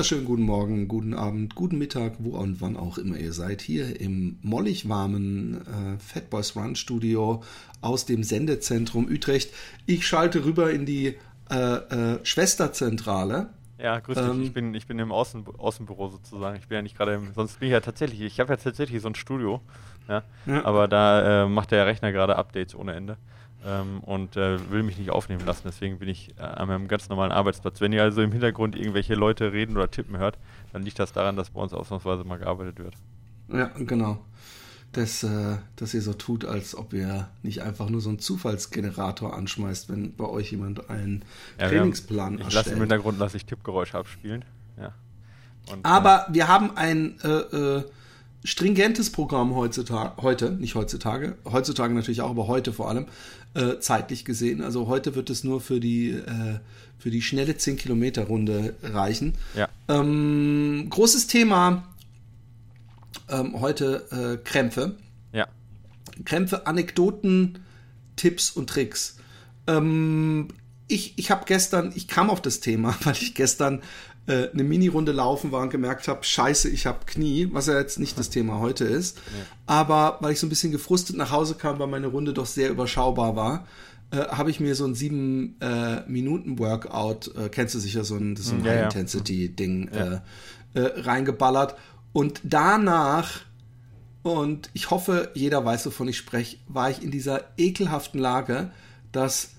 wunderschönen guten Morgen, guten Abend, guten Mittag, wo und wann auch immer ihr seid. Hier im mollig warmen äh, Fat Boys Run Studio aus dem Sendezentrum Utrecht. Ich schalte rüber in die äh, äh, Schwesterzentrale. Ja, grüß dich. Ähm, ich, bin, ich bin im Außen, Außenbüro sozusagen. Ich bin ja nicht gerade im. Sonst bin ich ja tatsächlich. Ich habe ja tatsächlich so ein Studio. Ja, ja. Aber da äh, macht der Rechner gerade Updates ohne Ende ähm, und äh, will mich nicht aufnehmen lassen. Deswegen bin ich äh, an meinem ganz normalen Arbeitsplatz. Wenn ihr also im Hintergrund irgendwelche Leute reden oder tippen hört, dann liegt das daran, dass bei uns ausnahmsweise mal gearbeitet wird. Ja, genau. Das, äh, dass ihr so tut, als ob ihr nicht einfach nur so einen Zufallsgenerator anschmeißt, wenn bei euch jemand einen ja, Trainingsplan haben, ich erstellt. Ich lasse im Hintergrund lasse ich Tippgeräusche abspielen. Ja. Und, Aber wir haben ein äh, äh, stringentes Programm heutzutage, heute, nicht heutzutage, heutzutage natürlich auch, aber heute vor allem, äh, zeitlich gesehen. Also heute wird es nur für die, äh, für die schnelle 10-Kilometer-Runde reichen. Ja. Ähm, großes Thema ähm, heute äh, Krämpfe. Ja. Krämpfe, Anekdoten, Tipps und Tricks. Ähm, ich ich habe gestern, ich kam auf das Thema, weil ich gestern äh, eine Mini-Runde laufen war und gemerkt habe, scheiße, ich habe Knie, was ja jetzt nicht das Thema heute ist. Ja. Aber weil ich so ein bisschen gefrustet nach Hause kam, weil meine Runde doch sehr überschaubar war, äh, habe ich mir so ein sieben äh, Minuten Workout, äh, kennst du sicher so ein, so ein ja, High Intensity Ding ja. Äh, äh, reingeballert und danach und ich hoffe, jeder weiß, wovon ich spreche, war ich in dieser ekelhaften Lage, dass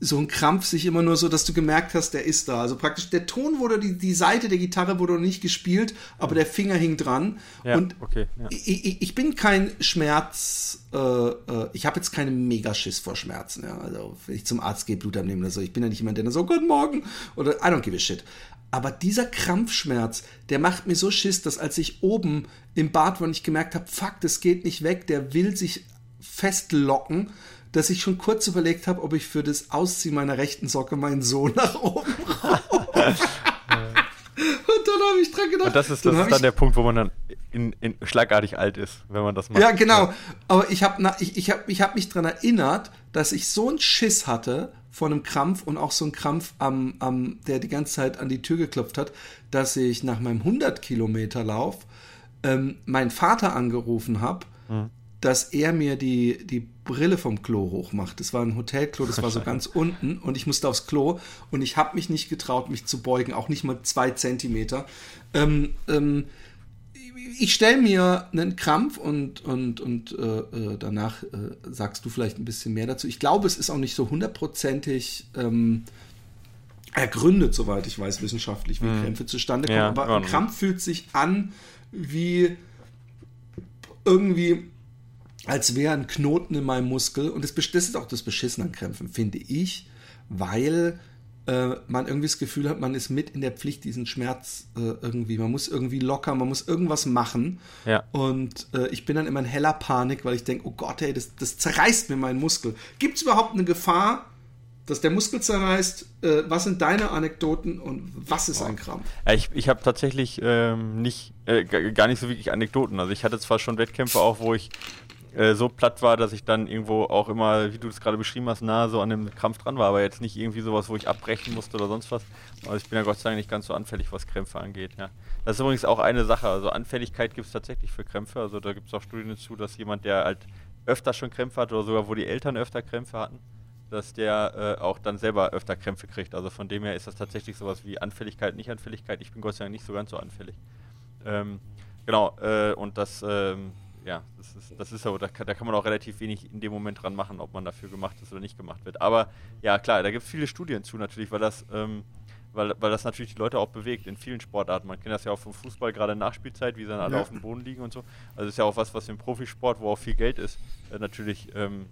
so ein Krampf sich immer nur so, dass du gemerkt hast, der ist da. Also praktisch der Ton wurde, die, die Seite der Gitarre wurde noch nicht gespielt, aber der Finger hing dran. Ja, und okay, ja. ich, ich, bin kein Schmerz, äh, äh, ich habe jetzt keine Megaschiss vor Schmerzen. Ja. Also wenn ich zum Arzt gehe, Blut abnehmen oder so, ich bin ja nicht jemand, der dann so, guten Morgen oder I don't give a shit. Aber dieser Krampfschmerz, der macht mir so Schiss, dass als ich oben im Bad war und ich gemerkt habe, fuck, das geht nicht weg, der will sich festlocken dass ich schon kurz überlegt habe, ob ich für das Ausziehen meiner rechten Socke meinen Sohn nach oben. Und dann habe ich dran gedacht. Und das ist, das dann, ist dann der Punkt, wo man dann in, in schlagartig alt ist, wenn man das macht. Ja, genau. Aber ich habe ich, ich hab, ich hab mich daran erinnert, dass ich so einen Schiss hatte vor einem Krampf und auch so einen Krampf, am, am, der die ganze Zeit an die Tür geklopft hat, dass ich nach meinem 100 Kilometer Lauf ähm, meinen Vater angerufen habe, mhm. Dass er mir die, die Brille vom Klo hochmacht. Das war ein Hotelklo, das war so ganz unten und ich musste aufs Klo und ich habe mich nicht getraut, mich zu beugen, auch nicht mal zwei Zentimeter. Ähm, ähm, ich stelle mir einen Krampf und, und, und äh, äh, danach äh, sagst du vielleicht ein bisschen mehr dazu. Ich glaube, es ist auch nicht so hundertprozentig ähm, ergründet, soweit ich weiß, wissenschaftlich, wie hm. Krämpfe zustande kommen. Ja, Aber ein Krampf fühlt sich an wie irgendwie als wäre ein Knoten in meinem Muskel. Und das, das ist auch das Beschissen an Krämpfen, finde ich, weil äh, man irgendwie das Gefühl hat, man ist mit in der Pflicht, diesen Schmerz äh, irgendwie, man muss irgendwie locker, man muss irgendwas machen. Ja. Und äh, ich bin dann immer in heller Panik, weil ich denke, oh Gott, ey, das, das zerreißt mir meinen Muskel. Gibt es überhaupt eine Gefahr, dass der Muskel zerreißt? Äh, was sind deine Anekdoten und was ist ein Krampf? Ich ich habe tatsächlich ähm, nicht, äh, gar nicht so wirklich Anekdoten. Also ich hatte zwar schon Wettkämpfe auch, wo ich äh, so platt war, dass ich dann irgendwo auch immer, wie du es gerade beschrieben hast, nahe so an dem Krampf dran war, aber jetzt nicht irgendwie sowas, wo ich abbrechen musste oder sonst was. Also ich bin ja Gott sei Dank nicht ganz so anfällig, was Krämpfe angeht. Ja. Das ist übrigens auch eine Sache. Also Anfälligkeit gibt es tatsächlich für Krämpfe. Also da gibt es auch Studien dazu, dass jemand, der halt öfter schon Krämpfe hat oder sogar wo die Eltern öfter Krämpfe hatten, dass der äh, auch dann selber öfter Krämpfe kriegt. Also von dem her ist das tatsächlich sowas wie Anfälligkeit, nicht Anfälligkeit. Ich bin Gott sei Dank nicht so ganz so anfällig. Ähm, genau, äh, und das ähm, ja, das ist, das ist so, da kann, da kann man auch relativ wenig in dem Moment dran machen, ob man dafür gemacht ist oder nicht gemacht wird. Aber ja, klar, da gibt es viele Studien zu natürlich, weil das, ähm, weil, weil das natürlich die Leute auch bewegt in vielen Sportarten. Man kennt das ja auch vom Fußball, gerade in Nachspielzeit, wie sie dann alle ja. auf dem Boden liegen und so. Also ist ja auch was, was im Profisport, wo auch viel Geld ist, äh, natürlich ähm,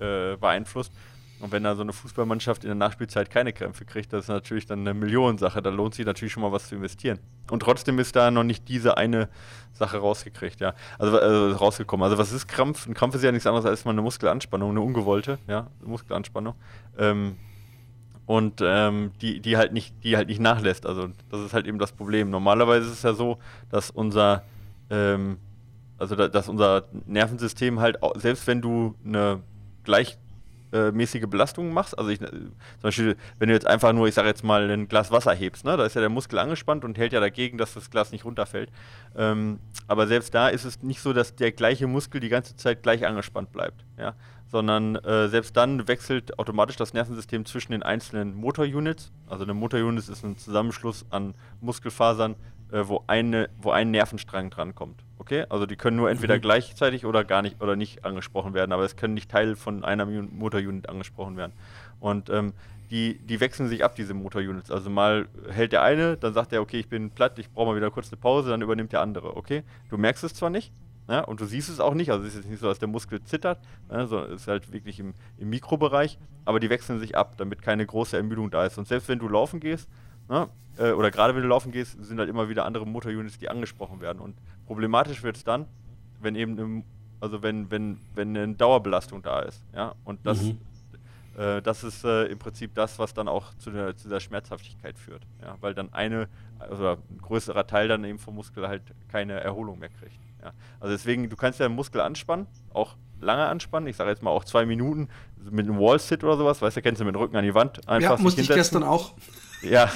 äh, beeinflusst. Und wenn da so eine Fußballmannschaft in der Nachspielzeit keine Krämpfe kriegt, das ist natürlich dann eine Millionensache. Da lohnt sich natürlich schon mal was zu investieren. Und trotzdem ist da noch nicht diese eine Sache rausgekriegt, ja. Also äh, rausgekommen. Also was ist Krampf? Ein Krampf ist ja nichts anderes als mal eine Muskelanspannung, eine ungewollte, ja, Muskelanspannung. Ähm, und ähm, die, die halt nicht, die halt nicht nachlässt. Also das ist halt eben das Problem. Normalerweise ist es ja so, dass unser ähm, also da, dass unser Nervensystem halt, selbst wenn du eine gleich mäßige Belastungen machst. Also ich, äh, zum Beispiel, wenn du jetzt einfach nur, ich sage jetzt mal, ein Glas Wasser hebst, ne? da ist ja der Muskel angespannt und hält ja dagegen, dass das Glas nicht runterfällt. Ähm, aber selbst da ist es nicht so, dass der gleiche Muskel die ganze Zeit gleich angespannt bleibt. Ja? Sondern äh, selbst dann wechselt automatisch das Nervensystem zwischen den einzelnen Motorunits. Also eine Motorunit ist ein Zusammenschluss an Muskelfasern, äh, wo, eine, wo ein Nervenstrang drankommt. Okay? Also die können nur entweder mhm. gleichzeitig oder gar nicht oder nicht angesprochen werden, aber es können nicht Teil von einer Motorunit angesprochen werden. Und ähm, die, die wechseln sich ab, diese Motorunits. Also mal hält der eine, dann sagt er, okay, ich bin platt, ich brauche mal wieder kurz eine Pause, dann übernimmt der andere, okay? Du merkst es zwar nicht, ja, und du siehst es auch nicht, also es ist jetzt nicht so, dass der Muskel zittert, sondern es ist halt wirklich im, im Mikrobereich, aber die wechseln sich ab, damit keine große Ermüdung da ist. Und selbst wenn du laufen gehst, Ne? Äh, oder gerade wenn du laufen gehst, sind halt immer wieder andere Motorunits, die angesprochen werden. Und problematisch wird es dann, wenn eben, im, also wenn, wenn, wenn eine Dauerbelastung da ist. Ja? Und das, mhm. äh, das ist äh, im Prinzip das, was dann auch zu der, zu der Schmerzhaftigkeit führt. Ja? Weil dann eine, also ein größerer Teil dann eben vom Muskel halt keine Erholung mehr kriegt. Ja? Also deswegen, du kannst ja den Muskel anspannen, auch lange anspannen. Ich sage jetzt mal auch zwei Minuten mit einem Wall-Sit oder sowas. Weißt du, kennst du mit dem Rücken an die Wand einfach. Ja, musste ich gestern auch. Ja.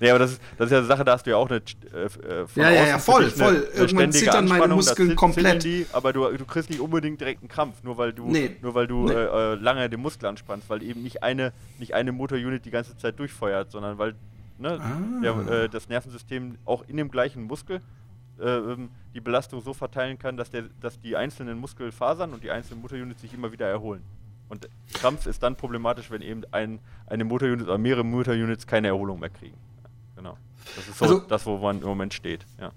nee, aber das ist, das ist ja eine Sache, da hast du ja auch eine. Äh, äh ja, ja, ja, voll, voll. Irgendwann zittern meine Muskeln komplett. Die, aber du, du kriegst nicht unbedingt direkt einen Krampf, nur weil du, nee. nur weil du nee. äh, äh lange den Muskel anspannst, weil eben nicht eine, nicht eine Motorunit die ganze Zeit durchfeuert, sondern weil ne, ah. der, äh, das Nervensystem auch in dem gleichen Muskel äh, ähm, die Belastung so verteilen kann, dass, der, dass die einzelnen Muskelfasern und die einzelnen Motorunits sich immer wieder erholen. Und Krampf ist dann problematisch, wenn eben ein, eine Motorunit oder mehrere Motorunits keine Erholung mehr kriegen. Genau. Das ist so also, das, wo man im Moment steht. Ja.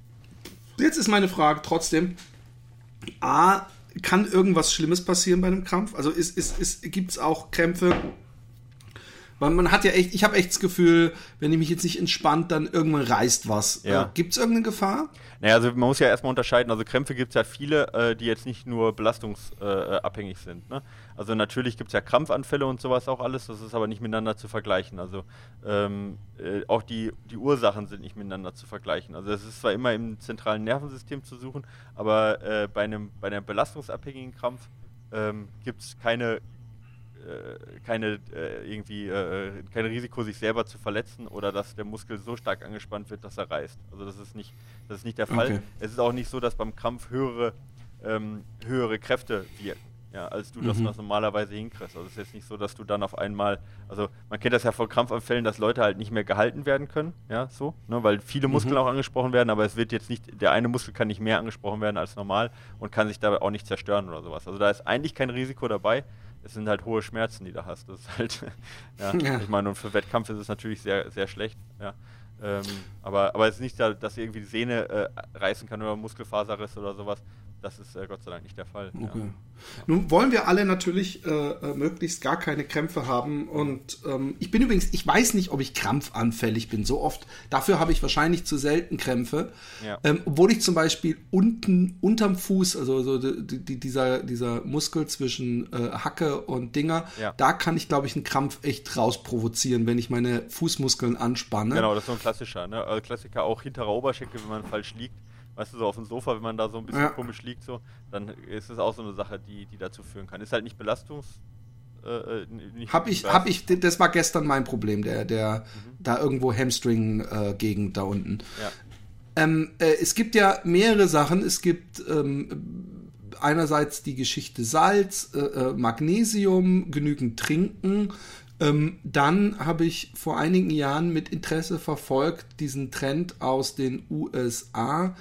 Jetzt ist meine Frage trotzdem: A, kann irgendwas Schlimmes passieren bei einem Krampf? Also ist, ist, ist, gibt es auch Krämpfe, weil man hat ja echt, ich habe echt das Gefühl, wenn ich mich jetzt nicht entspannt, dann irgendwann reißt was. Ja. Äh, gibt es irgendeine Gefahr? Naja, also man muss ja erstmal unterscheiden. Also Krämpfe gibt es ja viele, äh, die jetzt nicht nur belastungsabhängig äh, sind. Ne? Also natürlich gibt es ja Krampfanfälle und sowas auch alles, das ist aber nicht miteinander zu vergleichen. Also ähm, äh, auch die, die Ursachen sind nicht miteinander zu vergleichen. Also es ist zwar immer im zentralen Nervensystem zu suchen, aber äh, bei, einem, bei einem belastungsabhängigen Krampf ähm, gibt es keine äh, keine äh, irgendwie äh, kein Risiko, sich selber zu verletzen oder dass der Muskel so stark angespannt wird, dass er reißt. Also das ist nicht, das ist nicht der Fall. Okay. Es ist auch nicht so, dass beim Krampf höhere, ähm, höhere Kräfte wirken. Ja, als du mhm. das normalerweise hinkriegst. Also es ist jetzt nicht so, dass du dann auf einmal, also man kennt das ja von Krampfanfällen, dass Leute halt nicht mehr gehalten werden können, ja, so, ne, weil viele Muskeln mhm. auch angesprochen werden, aber es wird jetzt nicht, der eine Muskel kann nicht mehr angesprochen werden als normal und kann sich dabei auch nicht zerstören oder sowas. Also da ist eigentlich kein Risiko dabei es sind halt hohe Schmerzen, die du hast. Das ist halt, ja, ja. ich meine, und für Wettkampf ist es natürlich sehr, sehr schlecht, ja. Ähm, aber, aber es ist nicht, dass irgendwie die Sehne äh, reißen kann oder Muskelfaserriss oder sowas. Das ist äh, Gott sei Dank nicht der Fall. Okay. Ja. Nun wollen wir alle natürlich äh, äh, möglichst gar keine Krämpfe haben. Und ähm, ich bin übrigens, ich weiß nicht, ob ich krampfanfällig bin. So oft. Dafür habe ich wahrscheinlich zu selten Krämpfe. Ja. Ähm, obwohl ich zum Beispiel unten, unterm Fuß, also so die, die, dieser, dieser Muskel zwischen äh, Hacke und Dinger, ja. da kann ich, glaube ich, einen Krampf echt rausprovozieren, wenn ich meine Fußmuskeln anspanne. Genau, das ist so ein klassischer. Ne? Also Klassiker auch hinterer Oberschenkel, wenn man falsch liegt weißt du, so auf dem Sofa, wenn man da so ein bisschen ja. komisch liegt, so, dann ist es auch so eine Sache, die, die dazu führen kann. Ist halt nicht Belastungs. Äh, äh nicht hab ich, hab ich, das war gestern mein Problem, der, der mhm. da irgendwo Hamstring-Gegend äh, da unten. Ja. Ähm, äh, es gibt ja mehrere Sachen. Es gibt ähm, einerseits die Geschichte Salz, äh, äh, Magnesium, genügend trinken. Ähm, dann habe ich vor einigen Jahren mit Interesse verfolgt diesen Trend aus den USA,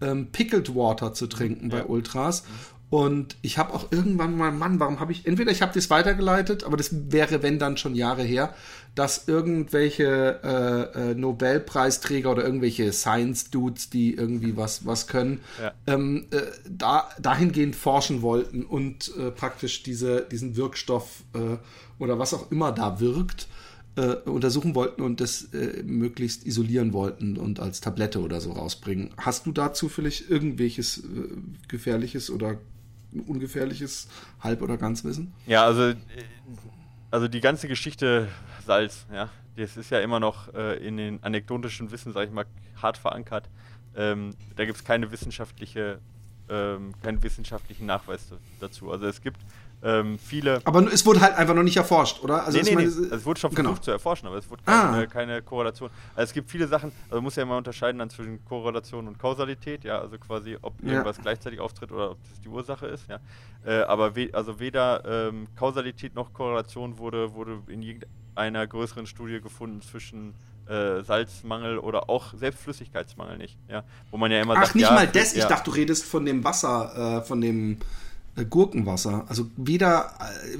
ähm, Pickled Water zu trinken ja. bei Ultras. Und ich habe auch irgendwann mal, Mann, warum habe ich, entweder ich habe das weitergeleitet, aber das wäre, wenn dann schon Jahre her, dass irgendwelche äh, äh, Nobelpreisträger oder irgendwelche Science-Dudes, die irgendwie was, was können, ja. ähm, äh, da, dahingehend forschen wollten und äh, praktisch diese, diesen Wirkstoff äh, oder was auch immer da wirkt, äh, untersuchen wollten und das äh, möglichst isolieren wollten und als Tablette oder so rausbringen. Hast du dazu vielleicht irgendwelches äh, gefährliches oder ungefährliches Halb- oder Ganzwissen? Ja, also, also die ganze Geschichte Salz, ja, das ist ja immer noch äh, in den anekdotischen Wissen, sag ich mal, hart verankert. Ähm, da gibt es keine wissenschaftliche, ähm, keinen wissenschaftlichen Nachweis dazu. Also es gibt ähm, viele. Aber es wurde halt einfach noch nicht erforscht, oder? Also, nee, nee, meine, nee. Also es wurde schon genau. versucht genau. zu erforschen, aber es wurde keine, ah. keine, Korrelation. Also es gibt viele Sachen, also man muss ja immer unterscheiden dann zwischen Korrelation und Kausalität, ja, also quasi, ob ja. irgendwas gleichzeitig auftritt oder ob das die Ursache ist, ja. Äh, aber we also weder ähm, Kausalität noch Korrelation wurde, wurde in irgendeiner größeren Studie gefunden zwischen äh, Salzmangel oder auch selbst Flüssigkeitsmangel nicht, ja. Wo man ja immer Ach, sagt, nicht ja, mal das, ich dachte, du redest von dem Wasser, äh, von dem Gurkenwasser. Also wieder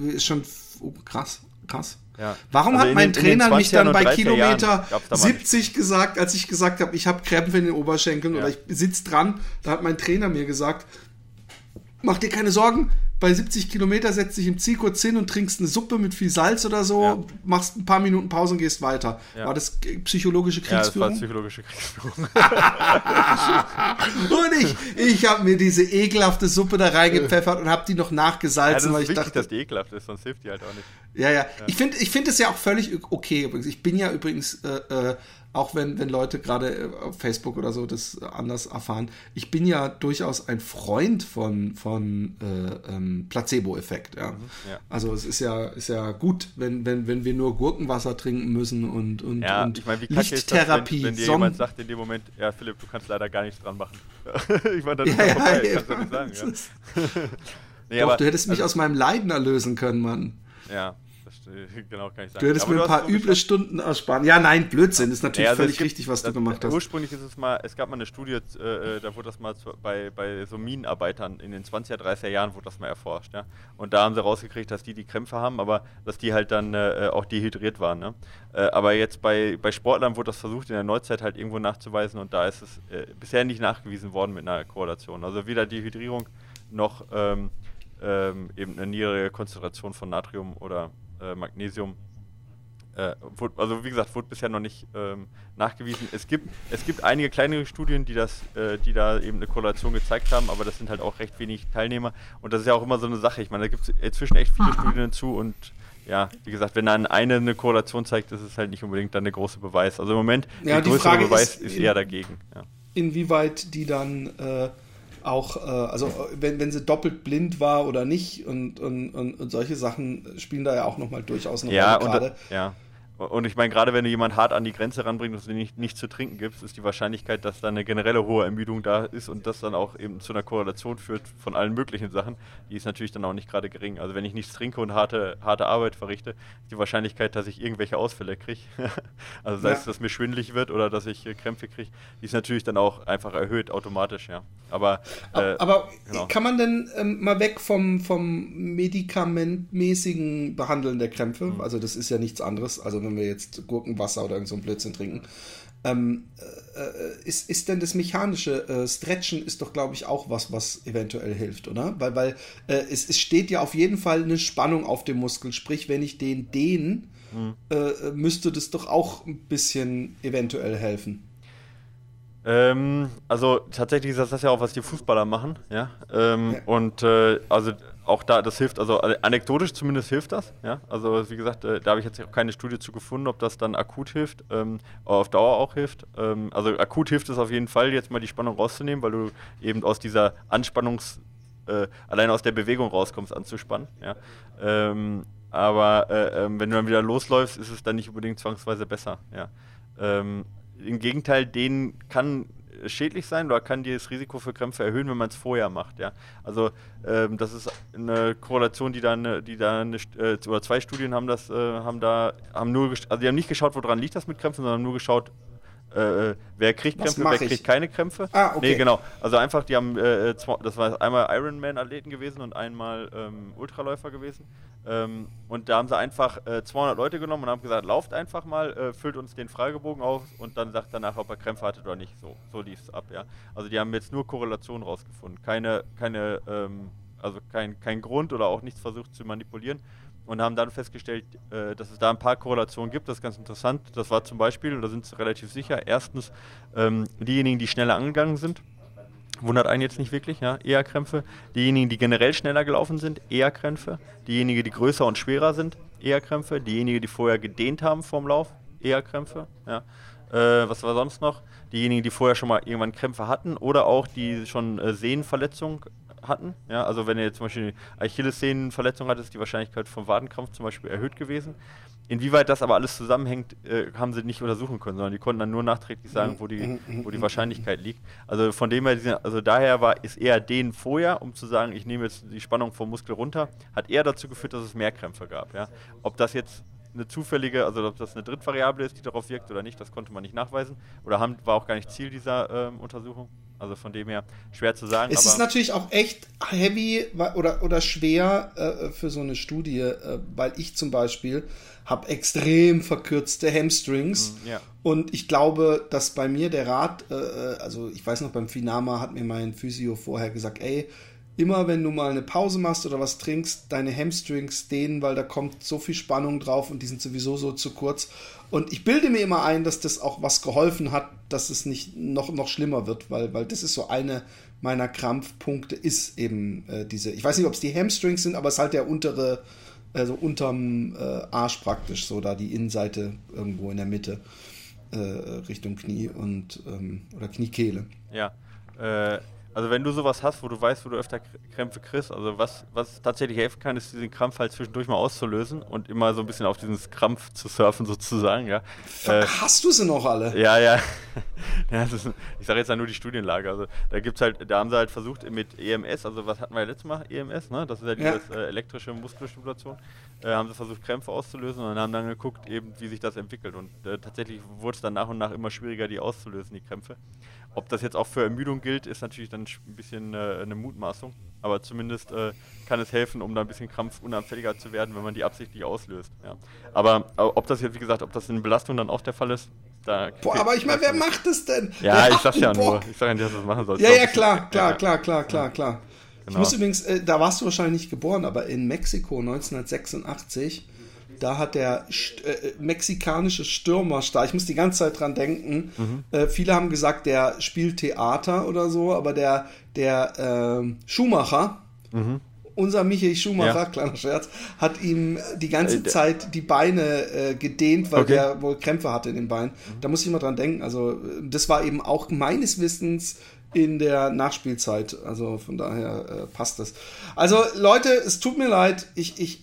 äh, ist schon oh, krass, krass. Ja. Warum also hat mein den, Trainer mich dann bei Kilometer 70 gesagt, als ich gesagt habe, ich habe Krämpfe in den Oberschenkeln ja. oder ich sitze dran, da hat mein Trainer mir gesagt, mach dir keine Sorgen, bei 70 Kilometer setzt dich im Ziel kurz hin und trinkst eine Suppe mit viel Salz oder so, ja. machst ein paar Minuten Pause und gehst weiter. Ja. War das psychologische Kriegsführung? Ja, das war psychologische Kriegsführung. und ich, ich habe mir diese ekelhafte Suppe da reingepfeffert und habe die noch nachgesalzen, ja, weil ich wichtig, dachte, dass die ekelhaft ist, sonst hilft die halt auch nicht. Ja, ja. Ich finde ich find es ja auch völlig okay übrigens. Ich bin ja übrigens äh, äh auch wenn, wenn Leute gerade äh, auf Facebook oder so das anders erfahren, ich bin ja durchaus ein Freund von, von äh, ähm, Placebo-Effekt. Ja. Mhm, ja. Also es ist ja, ist ja gut, wenn, wenn, wenn wir nur Gurkenwasser trinken müssen und, und, ja, und ich mein, wie Lichttherapie. Das, wenn, wenn dir jemand sagt in dem Moment, ja Philipp, du kannst leider gar nichts dran machen. ich meine, das ja, ist ja, vorbei, ja, kannst du nicht sagen. Ja. nee, Doch, aber, du hättest mich also, aus meinem Leiden erlösen können, Mann. Ja, genau, kann ich sagen. Du hättest mir ein paar üble Stunden ersparen. Ja, nein, Blödsinn, ist natürlich ja, also völlig gibt, richtig, was das, du gemacht hast. Ursprünglich ist es mal, es gab mal eine Studie, äh, äh da wurde das mal zu, bei, bei so Minenarbeitern in den 20er, 30er Jahren wurde das mal erforscht. Ja? Und da haben sie rausgekriegt, dass die die Krämpfe haben, aber dass die halt dann äh, auch dehydriert waren. Ne? Äh, aber jetzt bei, bei Sportlern wurde das versucht, in der Neuzeit halt irgendwo nachzuweisen und da ist es äh, bisher nicht nachgewiesen worden mit einer Korrelation. Also weder Dehydrierung noch ähm, ähm, eben eine niedrige Konzentration von Natrium oder äh, Magnesium. Äh, wurde, also wie gesagt, wurde bisher noch nicht ähm, nachgewiesen. Es gibt, es gibt einige kleinere Studien, die das, äh, die da eben eine Korrelation gezeigt haben, aber das sind halt auch recht wenig Teilnehmer. Und das ist ja auch immer so eine Sache. Ich meine, da gibt es inzwischen echt viele Studien dazu und ja, wie gesagt, wenn dann eine eine Korrelation zeigt, ist es halt nicht unbedingt dann der große Beweis. Also im Moment, ja, der größere Beweis ist, ist eher dagegen. Ja. Inwieweit die dann äh, auch, äh, also wenn, wenn sie doppelt blind war oder nicht und, und, und, und solche Sachen spielen da ja auch nochmal durchaus eine ja, Rolle gerade. Ja, und ich meine, gerade wenn du jemand hart an die Grenze ranbringst und du nicht, nicht zu trinken gibst, ist die Wahrscheinlichkeit, dass da eine generelle hohe Ermüdung da ist und das dann auch eben zu einer Korrelation führt von allen möglichen Sachen, die ist natürlich dann auch nicht gerade gering. Also wenn ich nichts trinke und harte, harte Arbeit verrichte, ist die Wahrscheinlichkeit, dass ich irgendwelche Ausfälle kriege, also sei ja. es, dass mir schwindelig wird oder dass ich Krämpfe kriege, die ist natürlich dann auch einfach erhöht automatisch, ja. Aber, äh, aber genau. kann man denn ähm, mal weg vom, vom medikamentmäßigen Behandeln der Krämpfe, mhm. also das ist ja nichts anderes, also wenn wir jetzt Gurkenwasser oder irgend so ein Blödsinn trinken. Ähm, äh, äh, ist, ist denn das mechanische äh, Stretchen ist doch, glaube ich, auch was, was eventuell hilft, oder? Weil, weil äh, es, es steht ja auf jeden Fall eine Spannung auf dem Muskel. Sprich, wenn ich den dehne, mhm. Äh, müsste das doch auch ein bisschen eventuell helfen. Ähm, also tatsächlich ist das ja auch, was die Fußballer machen, ja. Ähm, ja. Und äh, also auch da, das hilft, also anekdotisch zumindest hilft das. Ja? Also wie gesagt, äh, da habe ich jetzt auch keine Studie zu gefunden, ob das dann akut hilft, ähm, auf Dauer auch hilft. Ähm, also akut hilft es auf jeden Fall, jetzt mal die Spannung rauszunehmen, weil du eben aus dieser Anspannungs-, äh, alleine aus der Bewegung rauskommst, anzuspannen. Ja? Ähm, aber äh, ähm, wenn du dann wieder losläufst, ist es dann nicht unbedingt zwangsweise besser. Ja? Ähm, Im Gegenteil, denen kann schädlich sein oder kann das Risiko für Krämpfe erhöhen, wenn man es vorher macht. Ja? Also ähm, das ist eine Korrelation, die da, die da eine, äh, oder zwei Studien haben das, äh, haben da, haben nur, also die haben nicht geschaut, woran liegt das mit Krämpfen, sondern nur geschaut, äh, wer kriegt Krämpfe, wer kriegt ich? keine Krämpfe. Ah, okay. Nee, genau. Also einfach, die haben, äh, das war einmal Ironman-Athleten gewesen und einmal ähm, Ultraläufer gewesen. Ähm, und da haben sie einfach äh, 200 Leute genommen und haben gesagt, lauft einfach mal, äh, füllt uns den Fragebogen aus und dann sagt danach, ob er Krämpfe hatte oder nicht. So, so lief es ab, ja. Also die haben jetzt nur Korrelationen rausgefunden. Keine, keine, ähm, also kein, kein Grund oder auch nichts versucht zu manipulieren und haben dann festgestellt, äh, dass es da ein paar Korrelationen gibt. Das ist ganz interessant. Das war zum Beispiel, da sind sie relativ sicher, erstens ähm, diejenigen, die schneller angegangen sind, wundert einen jetzt nicht wirklich, ja, eher Krämpfe. Diejenigen, die generell schneller gelaufen sind, eher Krämpfe. Diejenigen, die größer und schwerer sind, eher Krämpfe. Diejenigen, die vorher gedehnt haben vorm Lauf, eher Krämpfe. Ja. Äh, was war sonst noch? Diejenigen, die vorher schon mal irgendwann Krämpfe hatten oder auch die schon äh, Sehnenverletzung hatten. Ja, also wenn ihr zum Beispiel Achillessehnenverletzung hattet, ist die Wahrscheinlichkeit vom Wadenkrampf zum Beispiel erhöht gewesen. Inwieweit das aber alles zusammenhängt, äh, haben sie nicht untersuchen können, sondern die konnten dann nur nachträglich sagen, wo die, wo die Wahrscheinlichkeit liegt. Also von dem her, also daher war, ist eher den vorher, um zu sagen, ich nehme jetzt die Spannung vom Muskel runter, hat eher dazu geführt, dass es mehr Krämpfe gab. Ja. Ob das jetzt eine zufällige, also ob das eine Drittvariable ist, die darauf wirkt oder nicht, das konnte man nicht nachweisen. Oder haben, war auch gar nicht Ziel dieser ähm, Untersuchung. Also von dem her schwer zu sagen. Es ist natürlich auch echt heavy oder, oder schwer äh, für so eine Studie, äh, weil ich zum Beispiel habe extrem verkürzte Hamstrings. Mm, ja. Und ich glaube, dass bei mir der Rat, äh, äh, also ich weiß noch, beim Finama hat mir mein Physio vorher gesagt, ey, immer wenn du mal eine Pause machst oder was trinkst, deine Hamstrings dehnen, weil da kommt so viel Spannung drauf und die sind sowieso so zu kurz. Und ich bilde mir immer ein, dass das auch was geholfen hat, dass es nicht noch, noch schlimmer wird, weil, weil das ist so eine meiner Krampfpunkte, ist eben äh, diese, ich weiß nicht, ob es die Hamstrings sind, aber es ist halt der untere, also unterm äh, Arsch praktisch, so da die Innenseite irgendwo in der Mitte äh, Richtung Knie und ähm, oder Kniekehle. Ja. Äh, also wenn du sowas hast, wo du weißt, wo du öfter Krämpfe kriegst, also was, was tatsächlich helfen kann, ist diesen Krampf halt zwischendurch mal auszulösen und immer so ein bisschen auf diesen Krampf zu surfen sozusagen, ja. Äh, hast du sie noch alle? Ja, ja. ja ist, ich sage jetzt ja nur die Studienlage. Also da gibt's halt, da haben sie halt versucht mit EMS, also was hatten wir ja letztes Mal? EMS, ne? Das ist ja diese ja. äh, elektrische Muskelstimulation. Äh, haben sie versucht, Krämpfe auszulösen und haben dann geguckt, eben, wie sich das entwickelt. Und äh, tatsächlich wurde es dann nach und nach immer schwieriger, die auszulösen, die Krämpfe. Ob das jetzt auch für Ermüdung gilt, ist natürlich dann ein bisschen äh, eine Mutmaßung. Aber zumindest äh, kann es helfen, um da ein bisschen krampfunanfälliger zu werden, wenn man die absichtlich auslöst. Ja. Aber ob das jetzt, wie gesagt, ob das in Belastung dann auch der Fall ist, da. Boah, aber ich meine, wer macht das denn? Ja, ich sag's ja nur. Ich sag ja nicht, dass du das machen sollst. Ja, ja, klar, klar, klar, klar, klar, klar. Genau. Ich muss übrigens, äh, da warst du wahrscheinlich nicht geboren, aber in Mexiko 1986 da hat der äh, äh, mexikanische Stürmer, ich muss die ganze Zeit dran denken, mhm. äh, viele haben gesagt, der spielt Theater oder so, aber der, der äh, Schumacher, mhm. unser Michael Schumacher, ja. kleiner Scherz, hat ihm die ganze äh, Zeit die Beine äh, gedehnt, weil okay. der wohl Krämpfe hatte in den Beinen. Mhm. Da muss ich mal dran denken. Also das war eben auch meines Wissens in der Nachspielzeit. Also von daher äh, passt das. Also Leute, es tut mir leid, ich, ich,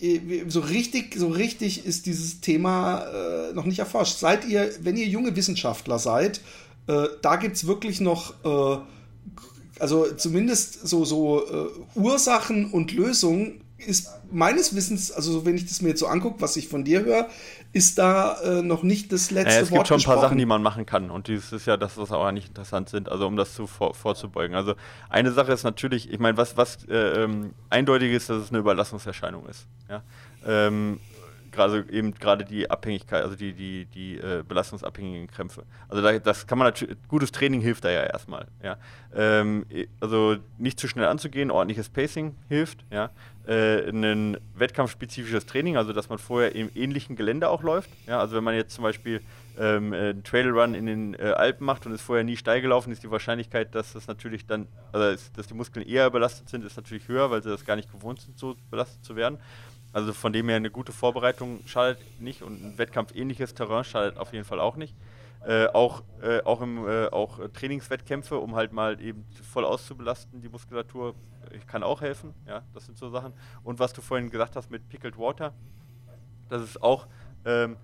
so richtig, so richtig ist dieses Thema äh, noch nicht erforscht. Seid ihr, wenn ihr junge Wissenschaftler seid, äh, da es wirklich noch, äh, also zumindest so, so äh, Ursachen und Lösungen ist meines Wissens, also wenn ich das mir jetzt so angucke, was ich von dir höre, ist da äh, noch nicht das letzte naja, es Wort. Es gibt schon ein paar Sachen, die man machen kann. Und das ist ja das, was auch nicht interessant sind, also um das zu, vor, vorzubeugen. Also eine Sache ist natürlich, ich meine, was, was äh, ähm, eindeutig ist, dass es eine Überlassungserscheinung ist. Ja? Ähm, gerade eben gerade die Abhängigkeit, also die, die, die äh, belastungsabhängigen Krämpfe. Also da, das kann man natürlich, gutes Training hilft da ja erstmal. Ja. Ähm, also nicht zu schnell anzugehen, ordentliches Pacing hilft, ja. Äh, ein wettkampfspezifisches Training, also dass man vorher im ähnlichen Gelände auch läuft. Ja. Also wenn man jetzt zum Beispiel ähm, äh, einen Trailrun in den äh, Alpen macht und ist vorher nie steil gelaufen, ist die Wahrscheinlichkeit, dass das natürlich dann, also dass die Muskeln eher belastet sind, ist natürlich höher, weil sie das gar nicht gewohnt sind, so belastet zu werden. Also von dem her eine gute Vorbereitung schadet nicht und ein Wettkampf ähnliches Terrain schadet auf jeden Fall auch nicht. Äh, auch, äh, auch, im, äh, auch Trainingswettkämpfe, um halt mal eben voll auszubelasten, die Muskulatur, kann auch helfen. Ja, das sind so Sachen. Und was du vorhin gesagt hast mit Pickled Water, das ist auch ähm,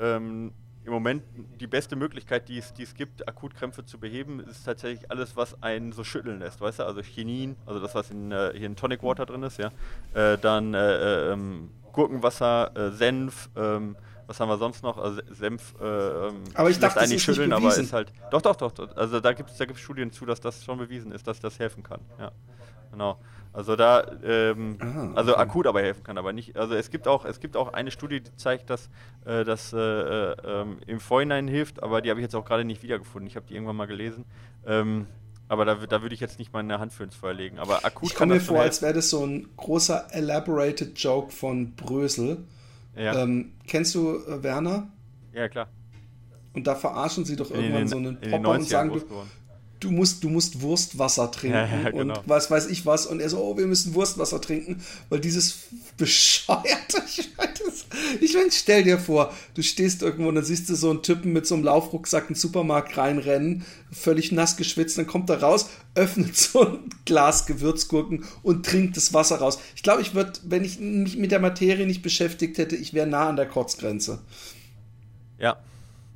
ähm, im Moment die beste Möglichkeit, die es, die es gibt, Akutkrämpfe zu beheben, ist tatsächlich alles, was einen so schütteln lässt, weißt du? Also Chinin, also das, was in, äh, hier in Tonic Water drin ist, ja. Äh, dann äh, äh ähm, Gurkenwasser, äh, Senf, ähm, was haben wir sonst noch? Also Senf, äh, ähm, aber ich dachte, eigentlich schütteln, aber ist halt. Doch, doch, doch. doch. Also da gibt es da gibt's Studien zu, dass das schon bewiesen ist, dass das helfen kann. Ja, genau. Also da, ähm, ah, okay. also akut aber helfen kann, aber nicht. Also es gibt auch, es gibt auch eine Studie, die zeigt, dass äh, das äh, äh, im Vorhinein hilft, aber die habe ich jetzt auch gerade nicht wiedergefunden. Ich habe die irgendwann mal gelesen. Ähm, aber da, da würde ich jetzt nicht meine Hand für ins Feuer legen. Aber akut Ich komme mir vor, als wäre das so ein großer elaborated Joke von Brösel. Ja. Ähm, kennst du äh, Werner? Ja, klar. Und da verarschen sie doch irgendwann den, so einen Popper und sagen, du, du musst, du musst Wurstwasser trinken ja, ja, genau. und was weiß ich was. Und er so, oh, wir müssen Wurstwasser trinken, weil dieses bescheuerte, ich meine, ich mein, stell dir vor, du stehst irgendwo und dann siehst du so einen Typen mit so einem Laufrucksack in den Supermarkt reinrennen, völlig nass geschwitzt, dann kommt er raus, öffnet so ein Glas Gewürzgurken und trinkt das Wasser raus. Ich glaube, ich würde, wenn ich mich mit der Materie nicht beschäftigt hätte, ich wäre nah an der Kotzgrenze. Ja,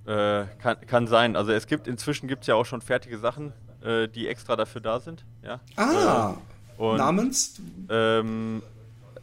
äh, kann, kann sein. Also es gibt inzwischen gibt es ja auch schon fertige Sachen, äh, die extra dafür da sind. Ja? Ah, äh, und, namens? Ähm,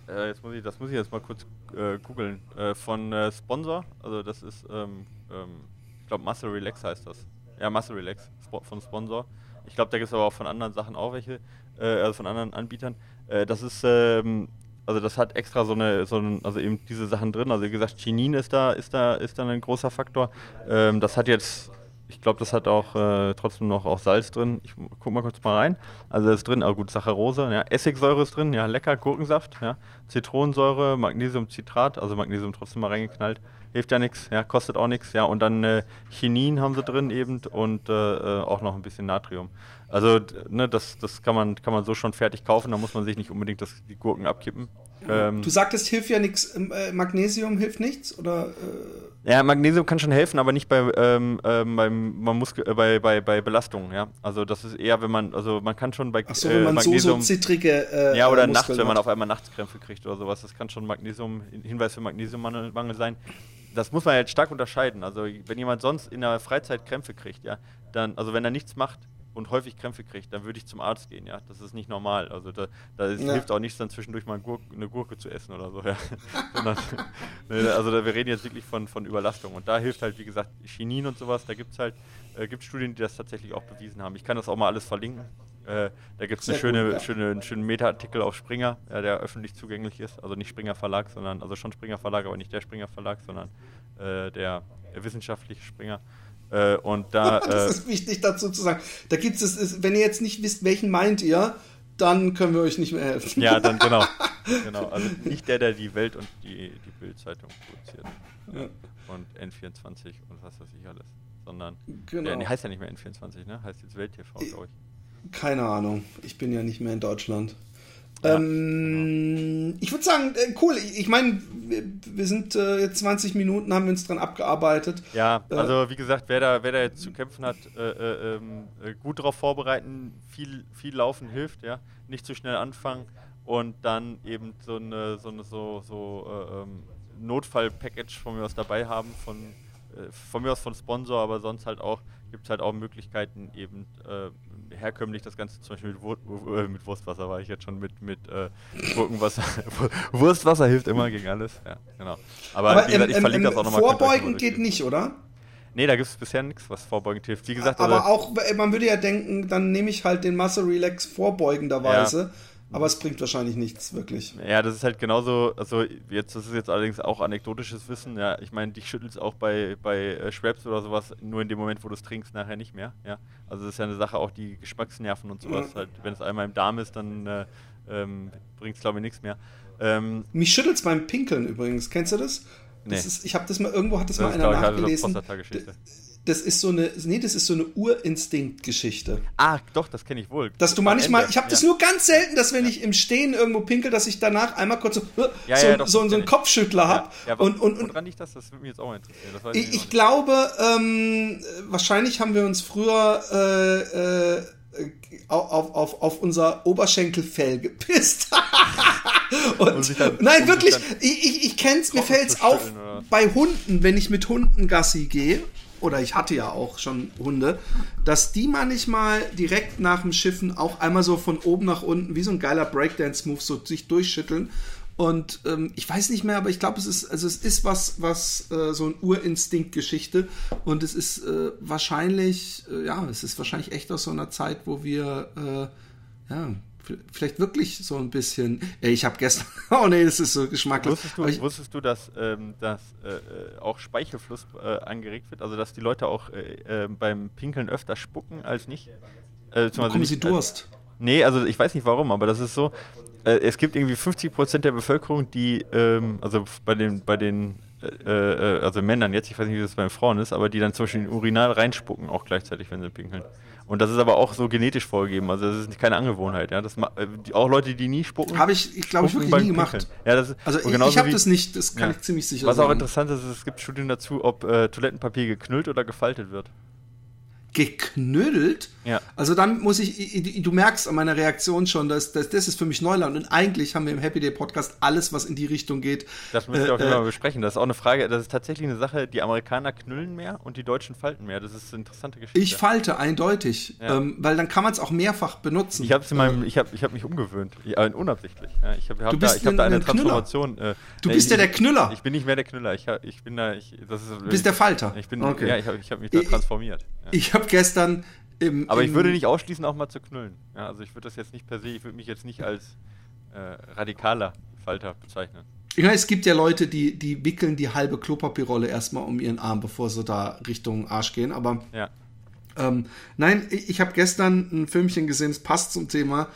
äh, jetzt muss ich, das muss ich jetzt mal kurz äh, googeln. Von Sponsor, also das ist, ähm, ähm, ich glaube Muscle Relax heißt das. Ja, Muscle Relax von Sponsor. Ich glaube, da gibt es aber auch von anderen Sachen auch welche, also von anderen Anbietern. das ist ähm, also das hat extra so eine, so ein, also eben diese Sachen drin. Also wie gesagt, Chinin ist da, ist da, ist da ein großer Faktor. Ähm, das hat jetzt, ich glaube, das hat auch äh, trotzdem noch auch Salz drin. Ich guck mal kurz mal rein. Also das ist drin, auch gut, Saccharose, ja, Essigsäure ist drin, ja, lecker, Gurkensaft, ja, Zitronensäure, Magnesiumcitrat, also Magnesium trotzdem mal reingeknallt. Hilft ja nichts, ja, kostet auch nichts, ja. Und dann äh, Chinin haben sie drin eben und äh, äh auch noch ein bisschen Natrium. Also, ne, das, das kann, man, kann man so schon fertig kaufen, da muss man sich nicht unbedingt das, die Gurken abkippen. Ähm, du sagtest, hilft ja nichts, ähm, äh, Magnesium hilft nichts? Oder, äh? Ja, Magnesium kann schon helfen, aber nicht bei, ähm, ähm, beim, man muss, äh, bei, bei, bei Belastungen, ja. Also das ist eher, wenn man, also man kann schon bei Ach so, wenn man Magnesium, so, so zittrige äh, Ja, oder nachts, wenn man auf einmal Nachtskrämpfe kriegt oder sowas, das kann schon Magnesium, Hinweis für Magnesiummangel sein das muss man jetzt stark unterscheiden. Also wenn jemand sonst in der Freizeit Krämpfe kriegt, ja, dann, also wenn er nichts macht und häufig Krämpfe kriegt, dann würde ich zum Arzt gehen, ja. Das ist nicht normal. Also da, da ja. hilft auch nichts, dann zwischendurch mal Gurke, eine Gurke zu essen oder so, ja. Sondern, ne, also da, wir reden jetzt wirklich von, von Überlastung. Und da hilft halt, wie gesagt, Chinin und sowas, da gibt es halt, äh, gibt Studien, die das tatsächlich auch bewiesen haben. Ich kann das auch mal alles verlinken. Äh, da gibt es eine schöne, gut, ja. schöne, einen schönen Meta-Artikel auf Springer, ja, der öffentlich zugänglich ist. Also nicht Springer Verlag, sondern, also schon Springer Verlag, aber nicht der Springer Verlag, sondern äh, der wissenschaftliche Springer. Äh, und da, das ist wichtig dazu zu sagen. Da gibt es, wenn ihr jetzt nicht wisst, welchen meint ihr, dann können wir euch nicht mehr helfen. Ja, dann genau. genau. Also nicht der, der die Welt und die, die Bild-Zeitung produziert. Ja. Und N24 und was weiß ich alles. Sondern genau. der, der heißt ja nicht mehr N24, ne? Heißt jetzt Welt TV, glaube ich. Keine Ahnung. Ich bin ja nicht mehr in Deutschland. Ähm, genau. Ich würde sagen, äh, cool. Ich, meine, wir, sind äh, jetzt 20 Minuten, haben wir uns dran abgearbeitet. Ja, äh, also wie gesagt, wer da, wer da jetzt zu kämpfen hat, äh, äh ähm, äh, gut darauf vorbereiten, viel, viel laufen hilft, ja. Nicht zu schnell anfangen und dann eben so eine, so eine so, so ähm, Notfall-Package von mir aus dabei haben, von, von mir aus von Sponsor, aber sonst halt auch, gibt es halt auch Möglichkeiten, eben herkömmlich das Ganze zum Beispiel mit, Wur äh, mit Wurstwasser war ich jetzt schon mit, mit äh, Gurkenwasser. Wurstwasser hilft immer gegen alles. Ja, genau. Aber, Aber gesagt, ich verlinke das auch nochmal. Vorbeugen geht nicht, oder? Nee, da gibt es bisher nichts, was vorbeugend hilft. Wie gesagt, aber also, auch, man würde ja denken, dann nehme ich halt den Muscle Relax vorbeugenderweise. Ja. Aber es bringt wahrscheinlich nichts wirklich. Ja, das ist halt genauso, also jetzt, das ist jetzt allerdings auch anekdotisches Wissen, ja. Ich meine, dich schüttelt es auch bei, bei äh, Schweppes oder sowas, nur in dem Moment, wo du es trinkst, nachher nicht mehr, ja. Also das ist ja eine Sache, auch die Geschmacksnerven und sowas, mhm. halt, wenn es einmal im Darm ist, dann äh, ähm, bringt es glaube ich nichts mehr. Ähm, Mich schüttelt es beim Pinkeln übrigens, kennst du das? das nee. ist, ich habe das mal, irgendwo hat das, das mal einer nachgelesen. Das ist so eine, nee, das ist so eine Urinstinkt-Geschichte. Ah, doch, das kenne ich wohl. Dass du manchmal, ich habe das nur ganz selten, dass wenn ja. ich im Stehen irgendwo pinkel, dass ich danach einmal kurz so, ja, so, ja, doch, so, so einen Kopfschüttler habe. Ja, und, und, und, woran liegt das? Das würde mich jetzt auch interessieren. ich, ich glaube, ähm, wahrscheinlich haben wir uns früher äh, äh, auf, auf, auf unser Oberschenkelfell gepisst. und, und nein, wirklich, ich, ich, ich kenn's, mir fällt's auf oder? bei Hunden, wenn ich mit Hunden Gassi gehe oder ich hatte ja auch schon Hunde, dass die manchmal direkt nach dem Schiffen auch einmal so von oben nach unten, wie so ein geiler Breakdance-Move, so sich durchschütteln. Und ähm, ich weiß nicht mehr, aber ich glaube, es ist, also es ist was, was äh, so ein Urinstinkt-Geschichte. Und es ist äh, wahrscheinlich, äh, ja, es ist wahrscheinlich echt aus so einer Zeit, wo wir, äh, ja, vielleicht wirklich so ein bisschen. Äh, ich habe gestern. Oh nee, das ist so geschmacklos. Wusstest du, ich, wusstest du dass, ähm, dass äh, äh, auch Speichelfluss äh, angeregt wird? Also, dass die Leute auch äh, äh, beim Pinkeln öfter spucken als nicht? Äh, bekommen sie Durst? nee, also ich weiß nicht warum, aber das ist so. es gibt irgendwie 50% der Bevölkerung, die, ähm, also bei den, bei den also Männern jetzt, ich weiß nicht, wie das bei den Frauen ist, aber die dann zum Beispiel in den Urinal reinspucken, auch gleichzeitig, wenn sie pinkeln. Und das ist aber auch so genetisch vorgegeben. Also das ist keine Angewohnheit. Ja? Das, äh, auch Leute, die nie spucken. Habe ich, ich glaube ich, wirklich nie gemacht. Ja, das, also ich, ich habe das nicht, das kann ja. ich ziemlich sicher Was sagen. auch interessant ist, es gibt Studien dazu, ob äh, Toilettenpapier geknüllt oder gefaltet wird geknüttelt. Ja. Also dann muss ich, du merkst an meiner Reaktion schon, dass, dass das ist für mich Neuland. Und eigentlich haben wir im Happy Day Podcast alles, was in die Richtung geht. Das müssen wir äh, auch immer äh, besprechen. Das ist auch eine Frage, das ist tatsächlich eine Sache, die Amerikaner knüllen mehr und die Deutschen falten mehr. Das ist eine interessante Geschichte. Ich falte eindeutig, ja. ähm, weil dann kann man es auch mehrfach benutzen. Ich habe in meinem, ich habe ich hab mich umgewöhnt, ich, äh, unabsichtlich. Ja, ich habe hab da, ich hab da eine Transformation. Äh, du bist ja der Knüller. Ich bin nicht mehr der Knüller. Ich, ich bin da, ich, das ist, du bist der Falter. Ich bin, okay. ja, ich habe ich hab mich da transformiert. Ich habe gestern im, Aber ich würde nicht ausschließen, auch mal zu knüllen. Ja, also ich würde das jetzt nicht per se, ich würde mich jetzt nicht als äh, radikaler Falter bezeichnen. Ja, es gibt ja Leute, die, die wickeln die halbe Klopapierrolle erstmal um ihren Arm, bevor sie da Richtung Arsch gehen. Aber ja. ähm, nein, ich, ich habe gestern ein Filmchen gesehen, es passt zum Thema.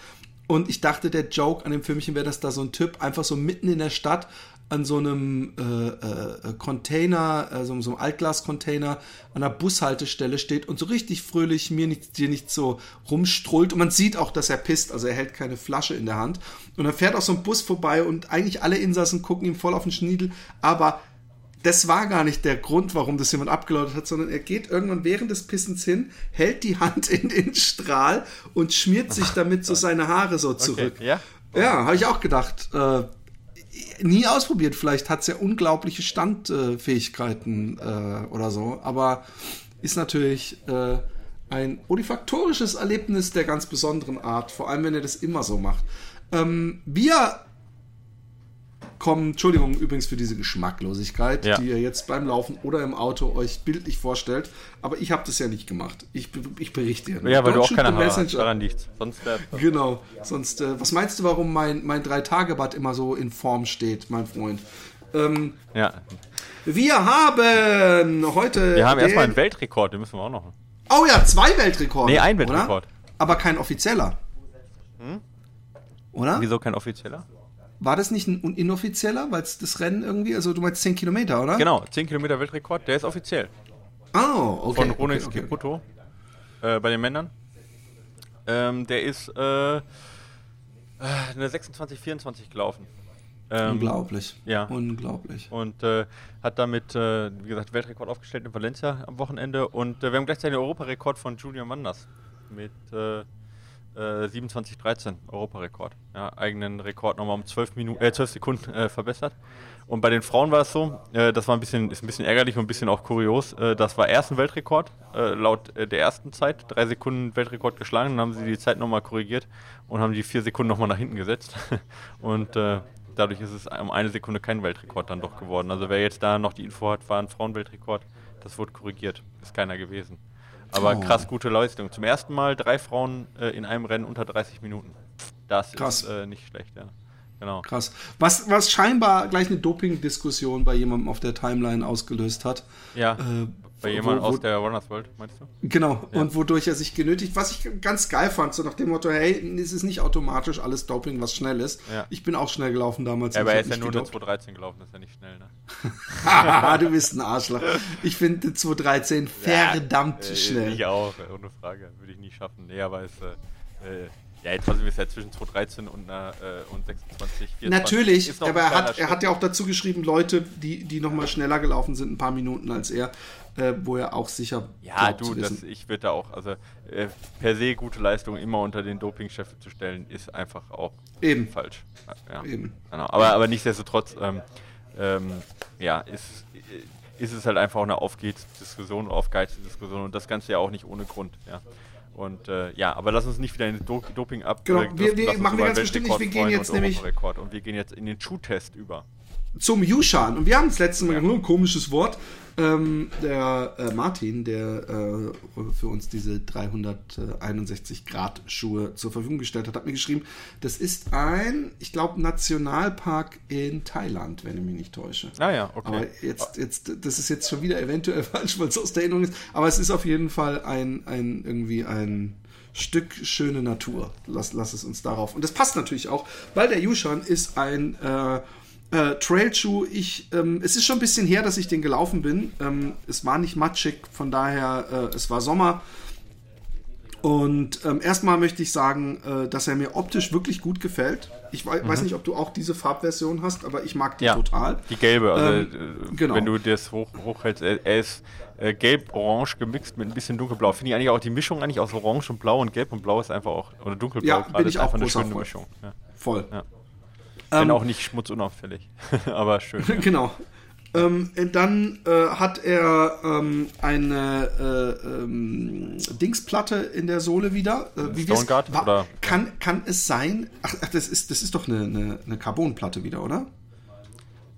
Und ich dachte, der Joke an dem Filmchen wäre, dass da so ein Typ einfach so mitten in der Stadt an so einem äh, äh, Container, also so einem Altglas-Container an der Bushaltestelle steht und so richtig fröhlich mir nicht, dir nicht so rumstrullt. Und man sieht auch, dass er pisst, also er hält keine Flasche in der Hand. Und dann fährt auch so ein Bus vorbei und eigentlich alle Insassen gucken ihm voll auf den Schniedel, aber das war gar nicht der Grund, warum das jemand abgeläutet hat, sondern er geht irgendwann während des Pissens hin, hält die Hand in den Strahl und schmiert sich damit so seine Haare so zurück. Okay, ja, ja habe ich auch gedacht. Äh, nie ausprobiert. Vielleicht hat es ja unglaubliche Standfähigkeiten äh, oder so, aber ist natürlich äh, ein olifaktorisches Erlebnis der ganz besonderen Art, vor allem wenn er das immer so macht. Ähm, wir kommen, Entschuldigung übrigens für diese Geschmacklosigkeit, ja. die ihr jetzt beim Laufen oder im Auto euch bildlich vorstellt. Aber ich habe das ja nicht gemacht. Ich, ich berichte ja. Ja, weil Don't du auch keine Haare hast, daran liegt. Sonst genau. Sonst, äh, was meinst du, warum mein, mein Drei-Tage-Bad immer so in Form steht, mein Freund? Ähm, ja. Wir haben heute. Wir haben erstmal einen Weltrekord, den müssen wir auch noch. Oh ja, zwei Weltrekorde. Nee, ein Weltrekord. Oder? Aber kein offizieller. Hm? Oder? Wieso kein offizieller? War das nicht ein inoffizieller, weil es das Rennen irgendwie, also du meinst 10 Kilometer, oder? Genau, 10 Kilometer Weltrekord, der ist offiziell. Oh, okay. Von Ronix okay, okay, okay. äh, bei den Männern. Ähm, der ist äh, äh eine 26, 24 gelaufen. Ähm, Unglaublich. Ja. Unglaublich. Und äh, hat damit, äh, wie gesagt, Weltrekord aufgestellt in Valencia am Wochenende. Und äh, wir haben gleichzeitig den Europarekord von Julian Wanders mit äh, 27-13 äh, Europarekord. Ja, eigenen Rekord nochmal um 12, Minuten, äh, 12 Sekunden äh, verbessert. Und bei den Frauen war es so, äh, das war ein bisschen, ist ein bisschen ärgerlich und ein bisschen auch kurios. Äh, das war erst ein Weltrekord, äh, laut der ersten Zeit, drei Sekunden Weltrekord geschlagen, dann haben sie die Zeit nochmal korrigiert und haben die vier Sekunden nochmal nach hinten gesetzt. und dadurch ist es um eine Sekunde kein Weltrekord dann doch geworden. Also wer jetzt da noch die Info hat, war ein Frauenweltrekord, das wurde korrigiert. Ist keiner gewesen. Aber oh. krass gute Leistung. Zum ersten Mal drei Frauen äh, in einem Rennen unter 30 Minuten. Das krass. ist äh, nicht schlecht, ja. Genau. Krass. Was, was scheinbar gleich eine Doping-Diskussion bei jemandem auf der Timeline ausgelöst hat. Ja. Äh, bei jemandem aus der Runners World, meinst du? Genau, ja. und wodurch er sich genötigt, was ich ganz geil fand, so nach dem Motto, hey, es ist nicht automatisch alles Doping, was schnell ist. Ja. Ich bin auch schnell gelaufen damals. Ja, aber er ist ja nur eine 213 gelaufen, das ist ja nicht schnell, ne? du bist ein Arschloch. Ich finde 213 verdammt äh, schnell. Ich auch, ohne Frage. Würde ich nie schaffen. Nee, aber es äh, äh ja, jetzt trotzdem ist er zwischen 213 und, äh, und 26, 24. Natürlich, aber er hat, er hat ja auch dazu geschrieben, Leute, die, die nochmal schneller gelaufen sind, ein paar Minuten als er, äh, wo er auch sicher. Ja, du, das, ich würde da auch, also äh, per se gute Leistung immer unter den Dopingchef zu stellen, ist einfach auch Eben. falsch. Ja, Eben. Genau. Aber, aber nichtsdestotrotz, ähm, ähm, ja, ist, ist es halt einfach auch eine Aufgehensdiskussion, Aufgeizdiskussion und das Ganze ja auch nicht ohne Grund, ja. Und äh, ja, aber lass uns nicht wieder in den Do Doping ab. Genau, äh, wir, wir machen wir ganz bestimmt nicht. Wir gehen jetzt nämlich. Und wir gehen jetzt in den Schuhtest über. Zum Yushan. Und wir haben das letzte Mal nur ein komisches Wort. Ähm, der äh, Martin, der äh, für uns diese 361 Grad Schuhe zur Verfügung gestellt hat, hat mir geschrieben, das ist ein, ich glaube, Nationalpark in Thailand, wenn ich mich nicht täusche. Ah ja, okay. Aber jetzt, jetzt, das ist jetzt schon wieder eventuell falsch, weil es aus der Erinnerung ist. Aber es ist auf jeden Fall ein, ein irgendwie ein Stück schöne Natur. Lass, lass es uns darauf. Und das passt natürlich auch, weil der Yushan ist ein äh, äh, Trailschuh. Ich, ähm, es ist schon ein bisschen her, dass ich den gelaufen bin. Ähm, es war nicht matschig, von daher, äh, es war Sommer. Und ähm, erstmal möchte ich sagen, äh, dass er mir optisch wirklich gut gefällt. Ich wei weiß nicht, ob du auch diese Farbversion hast, aber ich mag die ja, total. Die gelbe, also Ähm, äh, genau. wenn du das hoch, hochhältst, er, er ist äh, gelb-orange gemixt mit ein bisschen dunkelblau. Finde ich eigentlich auch die Mischung eigentlich aus orange und blau und gelb und blau ist einfach auch, oder dunkelblau Ja, gerade ist ich auch einfach eine schöne Freund. Mischung. Ja. Voll. Ja. Wenn Ähm, auch nicht schmutzunauffällig, aber schön. ja. genau. Ähm, dann äh, hat er ähm, eine äh, ähm, Dingsplatte in der Sohle wieder. Äh, wie Stoneguard, oder? Kann, kann es sein? Ach, das, ist, das ist doch eine, eine, eine Carbonplatte wieder, oder?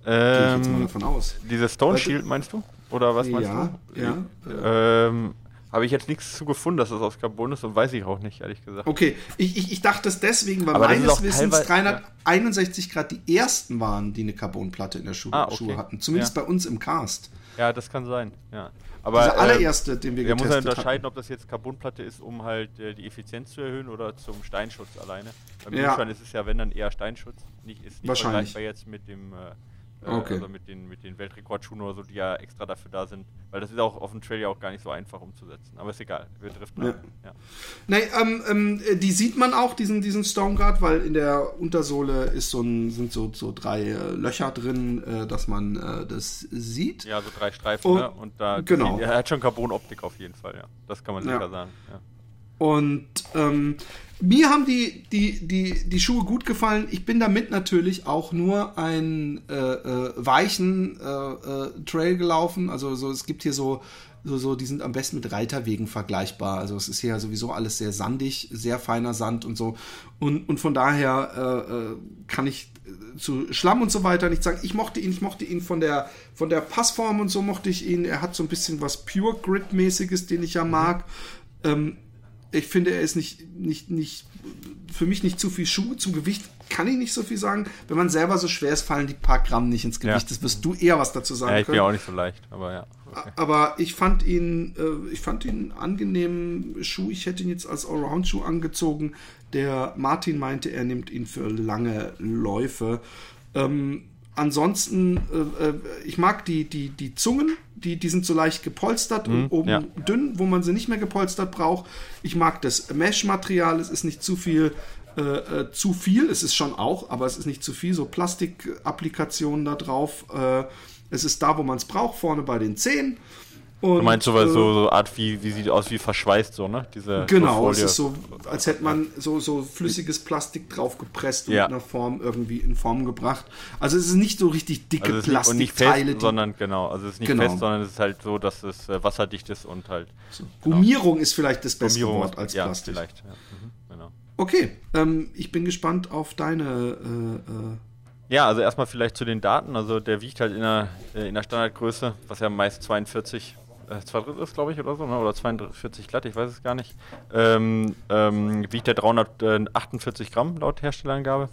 Gehe ich jetzt mal Ähm, davon aus. diese Stone du- Shield meinst du? Oder was meinst Ja, du? ja. Ähm, Habe ich jetzt nichts zu gefunden, dass das aus Carbon ist und weiß ich auch nicht, ehrlich gesagt. Okay, ich, ich, ich dachte es deswegen, weil Aber meines Wissens teilweise- 361 Grad die ersten waren, die eine Carbonplatte in der Schuhe, Ah, okay. Schuhe hatten. Zumindest Ja. bei uns im Cast. Ja, das kann sein. Ja. Aber Dieser äh, allererste, den wir wir muss ja getestet unterscheiden, hatten. ob das jetzt Carbonplatte ist, um halt äh, die Effizienz zu erhöhen oder zum Steinschutz alleine. Beim Ja. ja. ist es ja, wenn dann eher Steinschutz, nicht, ist nicht Wahrscheinlich. vergleichbar jetzt mit dem äh, äh, Okay. also mit den, mit den Weltrekordschuhen oder so, die ja extra dafür da sind, weil das ist auch auf dem Trail ja auch gar nicht so einfach umzusetzen. Aber ist egal, wir driften Ja. ab. Ja. Nee, ähm, ähm, die sieht man auch, diesen, diesen Stoneguard, weil in der Untersohle ist so ein, sind so, so drei äh, Löcher drin, äh, dass man äh, das sieht. Ja, so drei Streifen, Und- ne? Und da genau. er hat schon Carbon-Optik auf jeden Fall, ja. Das kann man Ja. sicher sagen. Ja. Und ähm, mir haben die, die, die, die Schuhe gut gefallen. Ich bin damit natürlich auch nur einen äh, äh, weichen äh, äh, Trail gelaufen. Also so, es gibt hier so, so, so, die sind am besten mit Reiterwegen vergleichbar. Also es ist hier sowieso alles sehr sandig, sehr feiner Sand und so. Und, und von daher äh, äh, kann ich zu Schlamm und so weiter nicht sagen. Ich mochte ihn, ich mochte ihn von der, von der Passform und so mochte ich ihn. Er hat so ein bisschen was Pure Grid-mäßiges, den ich ja mag. Ähm, ich finde, er ist nicht, nicht, nicht, für mich nicht zu viel Schuh. Zum Gewicht kann ich nicht so viel sagen. Wenn man selber so schwer ist, fallen die paar Gramm nicht ins Gewicht. Ja. Das wirst du eher was dazu sagen ja, ich bin können. ja auch nicht so leicht, aber ja. Okay. Aber ich fand ihn, äh, ich fand ihn einen angenehmen Schuh. Ich hätte ihn jetzt als Allround-Schuh angezogen. Der Martin meinte, er nimmt ihn für lange Läufe. Ähm, ansonsten, äh, äh, ich mag die, die, die Zungen, die, die sind so leicht gepolstert und oben ja. dünn, wo man sie nicht mehr gepolstert braucht. Ich mag das Mesh-Material, es ist nicht zu viel. Äh, äh, zu viel, es ist schon auch, aber es ist nicht zu viel, so Plastikapplikationen da drauf. Äh, es ist da, wo man es braucht, vorne bei den Zehen. Und, Du meinst sowas äh, so, so Art wie, wie sieht aus wie verschweißt so, ne? Diese Genau, so es ist so, als hätte man so, so flüssiges Plastik draufgepresst und Ja. in einer Form irgendwie in Form gebracht. Also es ist nicht so richtig dicke also Plastikteile, fest, sondern genau, also es ist nicht Genau. fest, sondern es ist halt so, dass es äh, wasserdicht ist und halt die Gummierung ist vielleicht das beste Gummierung Wort als ja, Plastik. vielleicht. Ja. Mhm, genau. Okay, ähm, ich bin gespannt auf deine. Äh, äh, Ja, also erstmal vielleicht zu den Daten. Also der wiegt halt in der, äh, in der Standardgröße, was ja meist 42, äh, zwei Drittel ist, glaube ich, oder so, ne? oder 42 glatt, ich weiß es gar nicht. Ähm, ähm, wiegt der 348 Gramm laut Herstellerangabe.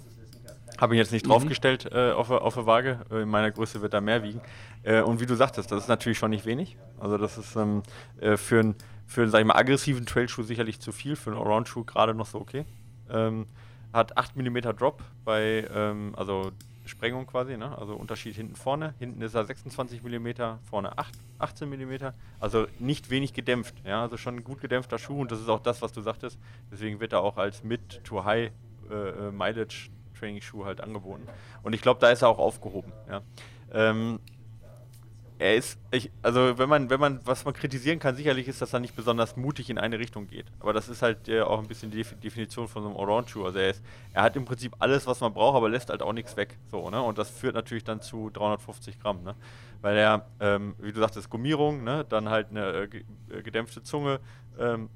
Habe ich jetzt nicht draufgestellt äh, auf, der- auf der Waage. Äh, In meiner Größe wird er mehr wiegen. Äh, und wie du sagtest, das ist natürlich schon nicht wenig. Also das ist ähm, äh, für einen, für sag ich mal, aggressiven Trailschuh sicherlich zu viel, für einen Allround-Schuh gerade noch so okay. Ähm, hat 8 mm Drop bei, ähm, also Sprengung quasi, ne? also Unterschied hinten vorne. Hinten ist er 26 mm, vorne 8, 18 mm. Also nicht wenig gedämpft, ja, also schon ein gut gedämpfter Schuh und das ist auch das, was du sagtest. Deswegen wird er auch als Mid-to-High äh, äh, halt angeboten. Und ich glaube, da ist er auch aufgehoben, ja. Ähm, er ist, ich, also wenn man, wenn man, was man kritisieren kann, sicherlich ist, dass er nicht besonders mutig in eine Richtung geht. Aber das ist halt äh, auch ein bisschen die Defi- Definition von so einem Allround-Schuh. Also er ist, er hat im Prinzip alles, was man braucht, aber lässt halt auch nichts weg. So, ne? Und das führt natürlich dann zu 350 Gramm, ne? Weil er, ähm, wie du sagtest, Gummierung, ne? Dann halt eine äh, äh, gedämpfte Zunge, ähm,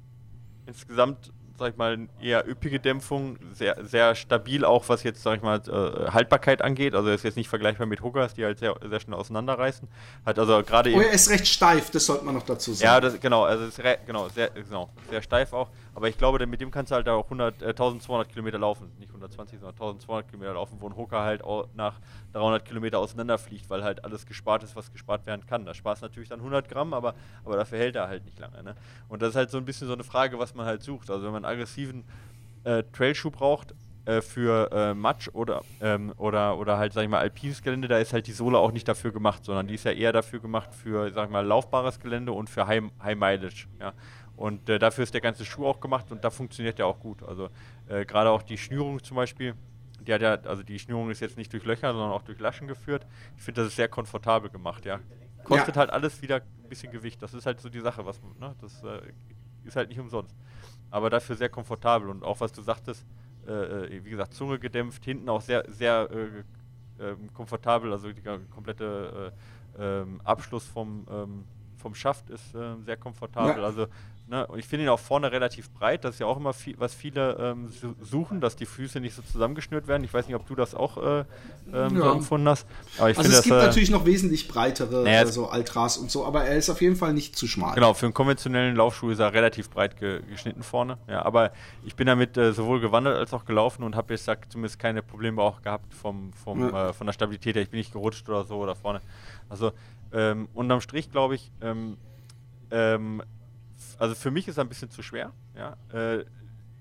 insgesamt sag ich mal, eher üppige Dämpfung, sehr, sehr stabil auch, was jetzt, sag ich mal, äh, Haltbarkeit angeht. Also ist jetzt nicht vergleichbar mit Hookers, die halt sehr, sehr schnell auseinanderreißen. Hat also gerade oh, er ist recht steif, das sollte man noch dazu sagen. Ja, das, genau, also ist genau, sehr, genau, sehr steif auch. Aber ich glaube, mit dem kannst du halt auch 100, äh, 1200 Kilometer laufen. Nicht 120, sondern 1200 Kilometer laufen, wo ein Hooker halt auch nach 300 Kilometer auseinanderfliegt, weil halt alles gespart ist, was gespart werden kann. Da sparst natürlich dann 100 Gramm, aber, aber dafür hält er halt nicht lange. Ne? Und das ist halt so ein bisschen so eine Frage, was man halt sucht. Also wenn man einen aggressiven äh, Trailschuh braucht, äh, für äh, Matsch oder, ähm, oder, oder halt, sag ich mal, alpines Gelände, da ist halt die Sohle auch nicht dafür gemacht, sondern die ist ja eher dafür gemacht für, sag ich mal, laufbares Gelände und für High, High Mileage. Ja? Und äh, dafür ist der ganze Schuh auch gemacht und da funktioniert der auch gut. Also äh, gerade auch die Schnürung zum Beispiel, die hat ja, also die Schnürung ist jetzt nicht durch Löcher, sondern auch durch Laschen geführt. Ich finde, das ist sehr komfortabel gemacht, ja. Kostet ja. halt alles wieder ein bisschen Gewicht. Das ist halt so die Sache, was ne, das äh, ist halt nicht umsonst. Aber dafür sehr komfortabel und auch was du sagtest, äh, äh, wie gesagt, Zunge gedämpft, hinten auch sehr, sehr äh, ähm, komfortabel, also der komplette ähm, Abschluss vom, ähm, vom Schaft ist sehr komfortabel. Ja. Also Ne? Und ich finde ihn auch vorne relativ breit. Das ist ja auch immer viel, was viele ähm, suchen, dass die Füße nicht so zusammengeschnürt werden. Ich weiß nicht, ob du das auch äh, ähm, ja. so empfunden hast. Aber ich also finde, es gibt dass, natürlich noch wesentlich breitere, naja, also Altras und so, aber er ist auf jeden Fall nicht zu schmal. Genau, für einen konventionellen Laufschuh ist er relativ breit ge geschnitten vorne. Ja, aber ich bin damit äh, sowohl gewandert als auch gelaufen und habe jetzt sag, zumindest keine Probleme auch gehabt vom, vom, ja. äh, von der Stabilität her. Ich bin nicht gerutscht oder so oder vorne. Also ähm, unterm Strich glaube ich, ähm, ähm, also für mich ist er ein bisschen zu schwer. Ja? Äh,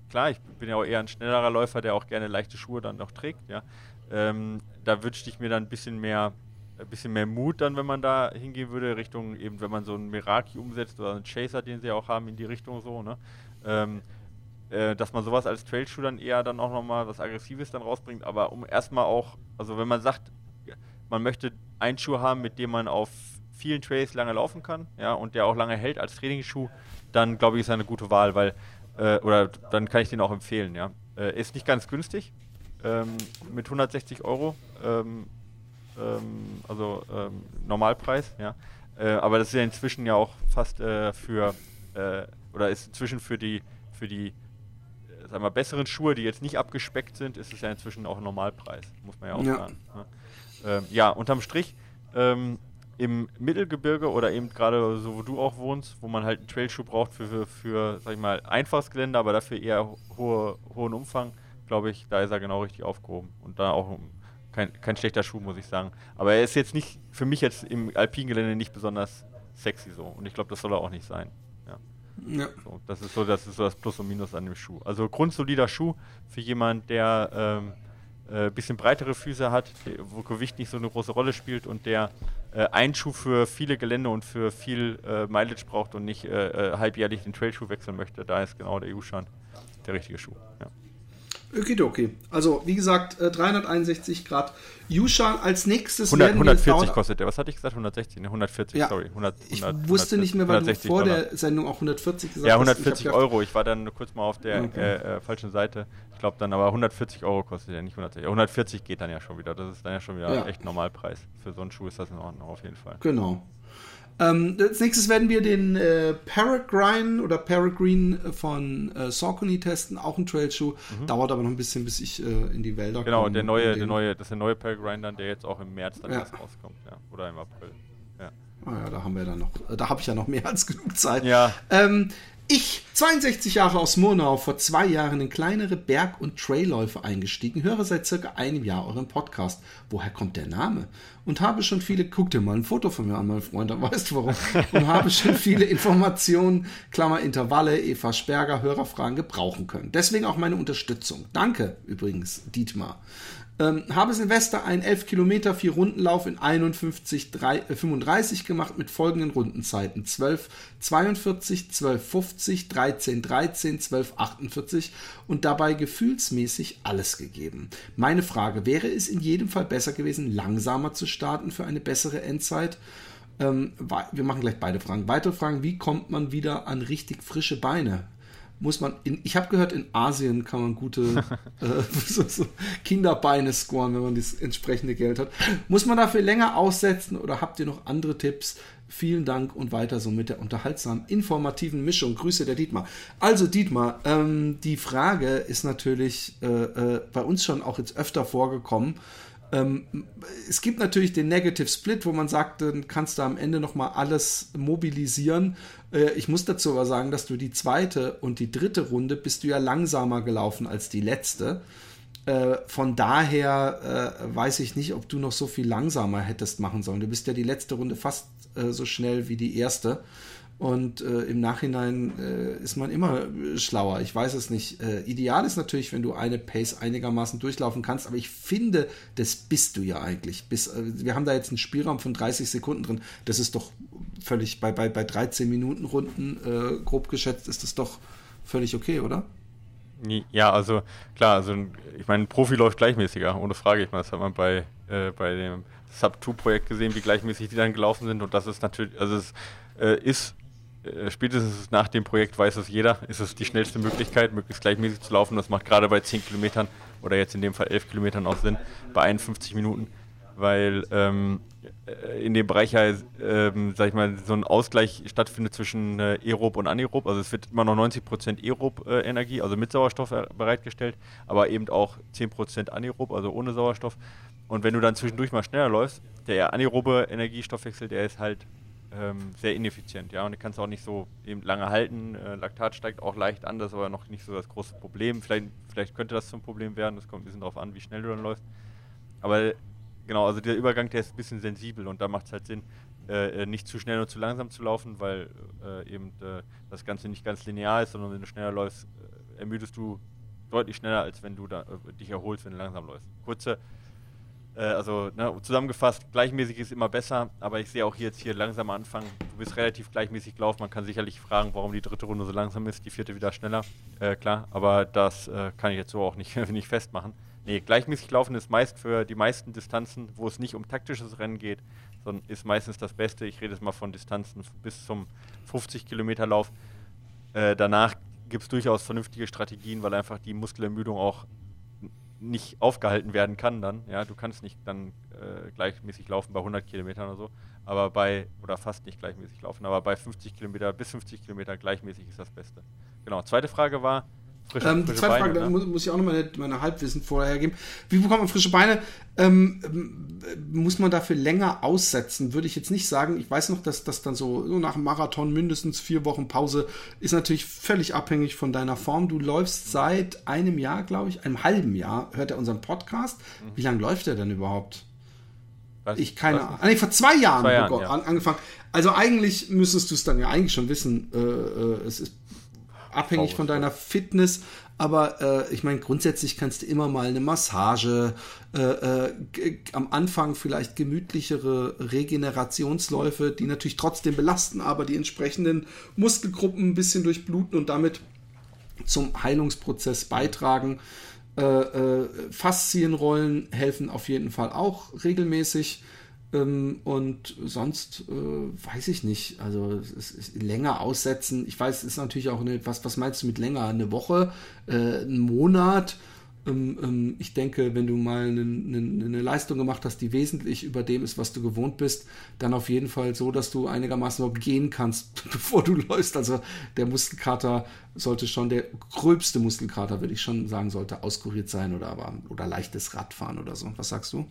klar, ich bin ja auch eher ein schnellerer Läufer, der auch gerne leichte Schuhe dann noch trägt. Ja? Ähm, da wünschte ich mir dann ein bisschen mehr, ein bisschen mehr Mut dann, wenn man da hingehen würde, Richtung eben, wenn man so einen Meraki umsetzt oder einen Chaser, den sie auch haben, in die Richtung so. Ne? Ähm, äh, dass man sowas als Trailschuh dann eher dann auch nochmal was Aggressives dann rausbringt, aber um erstmal auch, also wenn man sagt, man möchte einen Schuh haben, mit dem man auf vielen Trails lange laufen kann, ja, und der auch lange hält als Trainingsschuh, dann glaube ich, ist er eine gute Wahl, weil, äh, oder dann kann ich den auch empfehlen, ja. Äh, ist nicht ganz günstig, ähm, mit 160 Euro, ähm, ähm, also ähm, Normalpreis, ja. Äh, aber das ist ja inzwischen ja auch fast äh, für, äh, oder ist inzwischen für die, für die, äh, sagen wir, besseren Schuhe, die jetzt nicht abgespeckt sind, ist es ja inzwischen auch Normalpreis, muss man ja auch ja. sagen. Ja, ähm, ja unterm Strich, ähm, im Mittelgebirge oder eben gerade so, wo du auch wohnst, wo man halt einen Trailschuh braucht für, für, für, sag ich mal, einfaches Gelände, aber dafür eher hohe, hohen Umfang, glaube ich, da ist er genau richtig aufgehoben. Und da auch kein, kein schlechter Schuh, muss ich sagen. Aber er ist jetzt nicht, für mich jetzt im Alpingelände nicht besonders sexy so. Und ich glaube, das soll er auch nicht sein. Ja. ja. So, das ist so, das ist so das Plus und Minus an dem Schuh. Also grundsolider Schuh für jemand, der ähm, äh, bisschen breitere Füße hat, wo Gewicht nicht so eine große Rolle spielt und der äh, einen Schuh für viele Gelände und für viel äh, Mileage braucht und nicht äh, äh halbjährlich den Trailschuh wechseln möchte, da ist genau der EU-Schaden der richtige Schuh. Ja. Okidoki. Also, wie gesagt, 361 äh, Grad. Yushan als nächstes 100, 140 kostet der. Was hatte ich gesagt? 160? Ne, 140, ja, sorry. 100, 100, ich wusste 140, nicht mehr, weil du vor Dollar. der Sendung auch 140 gesagt hast. Ja, 140 hast. Euro. Ich war dann kurz mal auf der okay. äh, äh, falschen Seite. Ich glaube dann, aber 140 Euro kostet der, nicht 160. 140 geht dann ja schon wieder. Das ist dann ja schon wieder ja. echt Normalpreis. Für so einen Schuh ist das in Ordnung, auf jeden Fall. Genau. Ähm, als nächstes werden wir den äh, Peregrine oder Peregrine von äh, Saucony testen, auch ein Trailschuh. Mhm. Dauert aber noch ein bisschen, bis ich äh, in die Wälder genau, komme. Genau, der neue, der neue, das ist der neue Peregrine dann, der jetzt auch im März dann ja. erst rauskommt, ja. Oder im April. Ja. Ah ja, da haben wir dann noch, da habe ich ja noch mehr als genug Zeit. Ja. Ähm, ich, 62 Jahre aus Murnau, vor zwei Jahren in kleinere Berg- und Trailläufe eingestiegen, höre seit circa einem Jahr euren Podcast. Woher kommt der Name? Und habe schon viele, guck dir mal ein Foto von mir an, mein Freund, da weißt du warum. Und habe schon viele Informationen, Klammer Intervalle, Eva Sperger, Hörerfragen gebrauchen können. Deswegen auch meine Unterstützung. Danke übrigens, Dietmar. Ähm, habe Silvester einen 11 Kilometer, 4 Rundenlauf in 51, 3, äh, 35 gemacht mit folgenden Rundenzeiten. 12, 42, 12, 50, 13, 13, 12, 48 und dabei gefühlsmäßig alles gegeben. Meine Frage, wäre es in jedem Fall besser gewesen, langsamer zu starten für eine bessere Endzeit? Ähm, wir machen gleich beide Fragen. Weitere Fragen, wie kommt man wieder an richtig frische Beine? Muss man, in, ich habe gehört, in Asien kann man gute äh, so, so Kinderbeine scoren, wenn man das entsprechende Geld hat. Muss man dafür länger aussetzen oder habt ihr noch andere Tipps? Vielen Dank und weiter so mit der unterhaltsamen, informativen Mischung. Grüße der Dietmar. Also Dietmar, ähm, die Frage ist natürlich äh, äh, bei uns schon auch jetzt öfter vorgekommen. Ähm, es gibt natürlich den Negative Split, wo man sagt, dann kannst du am Ende nochmal alles mobilisieren. Äh, ich muss dazu aber sagen, dass du die zweite und die dritte Runde bist du ja langsamer gelaufen als die letzte. Äh, von daher äh, weiß ich nicht, ob du noch so viel langsamer hättest machen sollen. Du bist ja die letzte Runde fast so schnell wie die erste. Und äh, im Nachhinein äh, ist man immer schlauer. Ich weiß es nicht. Äh, ideal ist natürlich, wenn du eine Pace einigermaßen durchlaufen kannst, aber ich finde, das bist du ja eigentlich. Bis, äh, wir haben da jetzt einen Spielraum von 30 Sekunden drin. Das ist doch völlig, bei, bei, bei 13 Minuten Runden, äh, grob geschätzt, ist das doch völlig okay, oder? Ja, also klar, also ich meine, ein Profi läuft gleichmäßiger, ohne Frage. Ich meine, das hat man bei, äh, bei dem Sub-2-Projekt gesehen, wie gleichmäßig die dann gelaufen sind. Und das ist natürlich, also es ist äh, spätestens nach dem Projekt weiß es jeder, ist es die schnellste Möglichkeit, möglichst gleichmäßig zu laufen. Das macht gerade bei 10 Kilometern oder jetzt in dem Fall 11 Kilometern auch Sinn, bei 51 Minuten, weil ähm, äh, in dem Bereich ja, ähm, sag ich mal, so ein Ausgleich stattfindet zwischen äh, Aerob und Anaerob. Also es wird immer noch 90% Aerob-Energie, äh, also mit Sauerstoff bereitgestellt, aber eben auch 10% Anaerob, also ohne Sauerstoff. Und wenn du dann zwischendurch mal schneller läufst, der anaerobe Energiestoffwechsel, der ist halt ähm, sehr ineffizient, ja, und du kannst auch nicht so eben lange halten. Äh, Laktat steigt auch leicht an, das ist aber noch nicht so das große Problem. Vielleicht, vielleicht könnte das zum Problem werden, das kommt ein bisschen darauf an, wie schnell du dann läufst. Aber genau, also der Übergang, der ist ein bisschen sensibel und da macht es halt Sinn, äh, äh, nicht zu schnell und zu langsam zu laufen, weil äh, eben äh, das Ganze nicht ganz linear ist, sondern wenn du schneller läufst, äh, ermüdest du deutlich schneller, als wenn du da, dich erholst, wenn du langsam läufst. Kurze äh, also ne, zusammengefasst, gleichmäßig ist immer besser, aber ich sehe auch hier jetzt hier langsam anfangen. Du bist relativ gleichmäßig gelaufen. Man kann sicherlich fragen, warum die dritte Runde so langsam ist, die vierte wieder schneller. Äh, klar, aber das äh, kann ich jetzt so auch nicht, nicht festmachen. Nee, gleichmäßig laufen ist meist für die meisten Distanzen, wo es nicht um taktisches Rennen geht, sondern ist meistens das Beste. Ich rede jetzt mal von Distanzen bis zum 50 Kilometer Lauf. Äh, danach gibt es durchaus vernünftige Strategien, weil einfach die Muskelermüdung auch nicht aufgehalten werden kann dann. Ja, du kannst nicht dann äh, gleichmäßig laufen bei 100 Kilometern oder so, aber bei, oder fast nicht gleichmäßig laufen, aber bei 50 Kilometer bis 50 Kilometer gleichmäßig ist das Beste. Genau, zweite Frage war, Frische, ähm, die zweite Beine, Frage, ne? da muss, muss, ich auch noch meine, meine Halbwissen vorher geben. Wie bekommt man frische Beine? Ähm, muss man dafür länger aussetzen? Würde ich jetzt nicht sagen. Ich weiß noch, dass das dann so, so nach dem Marathon mindestens vier Wochen Pause ist natürlich völlig abhängig von deiner Form. Du läufst seit einem Jahr, glaube ich, einem halben Jahr, hört er unseren Podcast. Mhm. Wie lange läuft er denn überhaupt? Was, ich keine Ahnung. Nee, vor zwei Jahren, zwei Jahren ja. an, angefangen. Also eigentlich müsstest du es dann ja eigentlich schon wissen. Äh, äh, es ist abhängig von deiner Fitness. Aber äh, ich meine, grundsätzlich kannst du immer mal eine Massage, äh, äh, am Anfang vielleicht gemütlichere Regenerationsläufe, die natürlich trotzdem belasten, aber die entsprechenden Muskelgruppen ein bisschen durchbluten und damit zum Heilungsprozess beitragen. Äh, äh, Faszienrollen helfen auf jeden Fall auch regelmäßig. Ähm, und sonst äh, weiß ich nicht. Also länger aussetzen. Ich weiß, ist natürlich auch eine, was, was meinst du mit länger? Eine Woche, äh, ein Monat? Ähm, ähm, ich denke, wenn du mal eine, eine, eine, Leistung gemacht hast, die wesentlich über dem ist, was du gewohnt bist, dann auf jeden Fall so, dass du einigermaßen überhaupt gehen kannst, bevor du läufst. Also der Muskelkater sollte schon, der gröbste Muskelkater, würde ich schon sagen, sollte auskuriert sein oder aber oder leichtes Radfahren oder so. Was sagst du?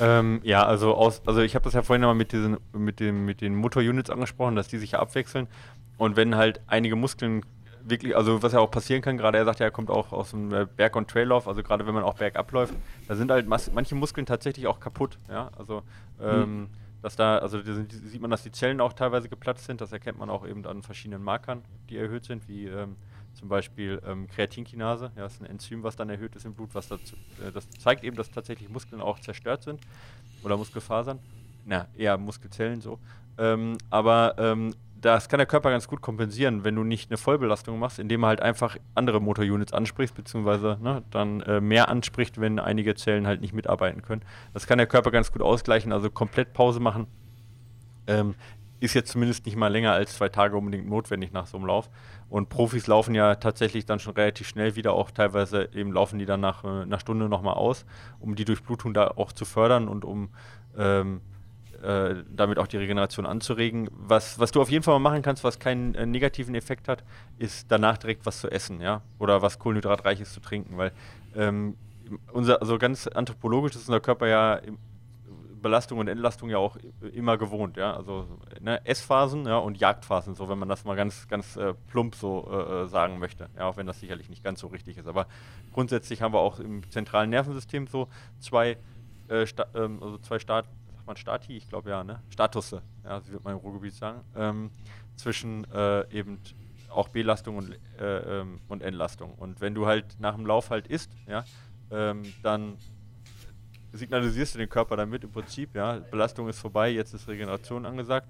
Ähm, ja, also aus, also ich habe das ja vorhin nochmal mit diesen, mit dem, mit den Motor-Units angesprochen, dass die sich ja abwechseln. Und wenn halt einige Muskeln wirklich, also was ja auch passieren kann, gerade er sagt ja, er kommt auch aus dem äh, Berg- und Traillauf, also gerade wenn man auch bergab läuft, da sind halt manche Muskeln tatsächlich auch kaputt, ja, also ähm, mhm. dass da, also da sieht man, dass die Zellen auch teilweise geplatzt sind, das erkennt man auch eben an verschiedenen Markern, die erhöht sind, wie ähm, zum Beispiel ähm, Kreatinkinase, ja, das ist ein Enzym, was dann erhöht ist im Blut, was dazu, äh, das zeigt eben, dass tatsächlich Muskeln auch zerstört sind oder Muskelfasern, na, eher Muskelzellen so, ähm, aber ähm, das kann der Körper ganz gut kompensieren, wenn du nicht eine Vollbelastung machst, indem er halt einfach andere Motorunits ansprichst, beziehungsweise ne, dann äh, mehr anspricht, wenn einige Zellen halt nicht mitarbeiten können. Das kann der Körper ganz gut ausgleichen, also komplett Pause machen. Ähm, ist jetzt zumindest nicht mal länger als zwei Tage unbedingt notwendig nach so einem Lauf. Und Profis laufen ja tatsächlich dann schon relativ schnell wieder, auch teilweise eben laufen die dann nach äh, einer Stunde nochmal aus, um die Durchblutung da auch zu fördern und um ähm, äh, damit auch die Regeneration anzuregen. Was, was du auf jeden Fall mal machen kannst, was keinen äh, negativen Effekt hat, ist danach direkt was zu essen, ja, oder was kohlenhydratreiches zu trinken, weil ähm, unser, also ganz anthropologisch ist unser Körper ja Belastung und Entlastung ja auch immer gewohnt, ja. Also ne, Essphasen ja, und Jagdphasen, so wenn man das mal ganz, ganz äh, plump so äh, äh, sagen möchte. Ja, auch wenn das sicherlich nicht ganz so richtig ist. Aber grundsätzlich haben wir auch im zentralen Nervensystem so zwei, äh, ähm, also zwei Start, sagt man Stati, ich glaube ja, ne? Statusse, ja, so wird man im Ruhrgebiet sagen, ähm, zwischen äh, eben auch Belastung und, äh, ähm, und Entlastung. Und wenn du halt nach dem Lauf halt isst, ja, ähm, dann signalisierst du den Körper damit im Prinzip, ja, Belastung ist vorbei, jetzt ist Regeneration angesagt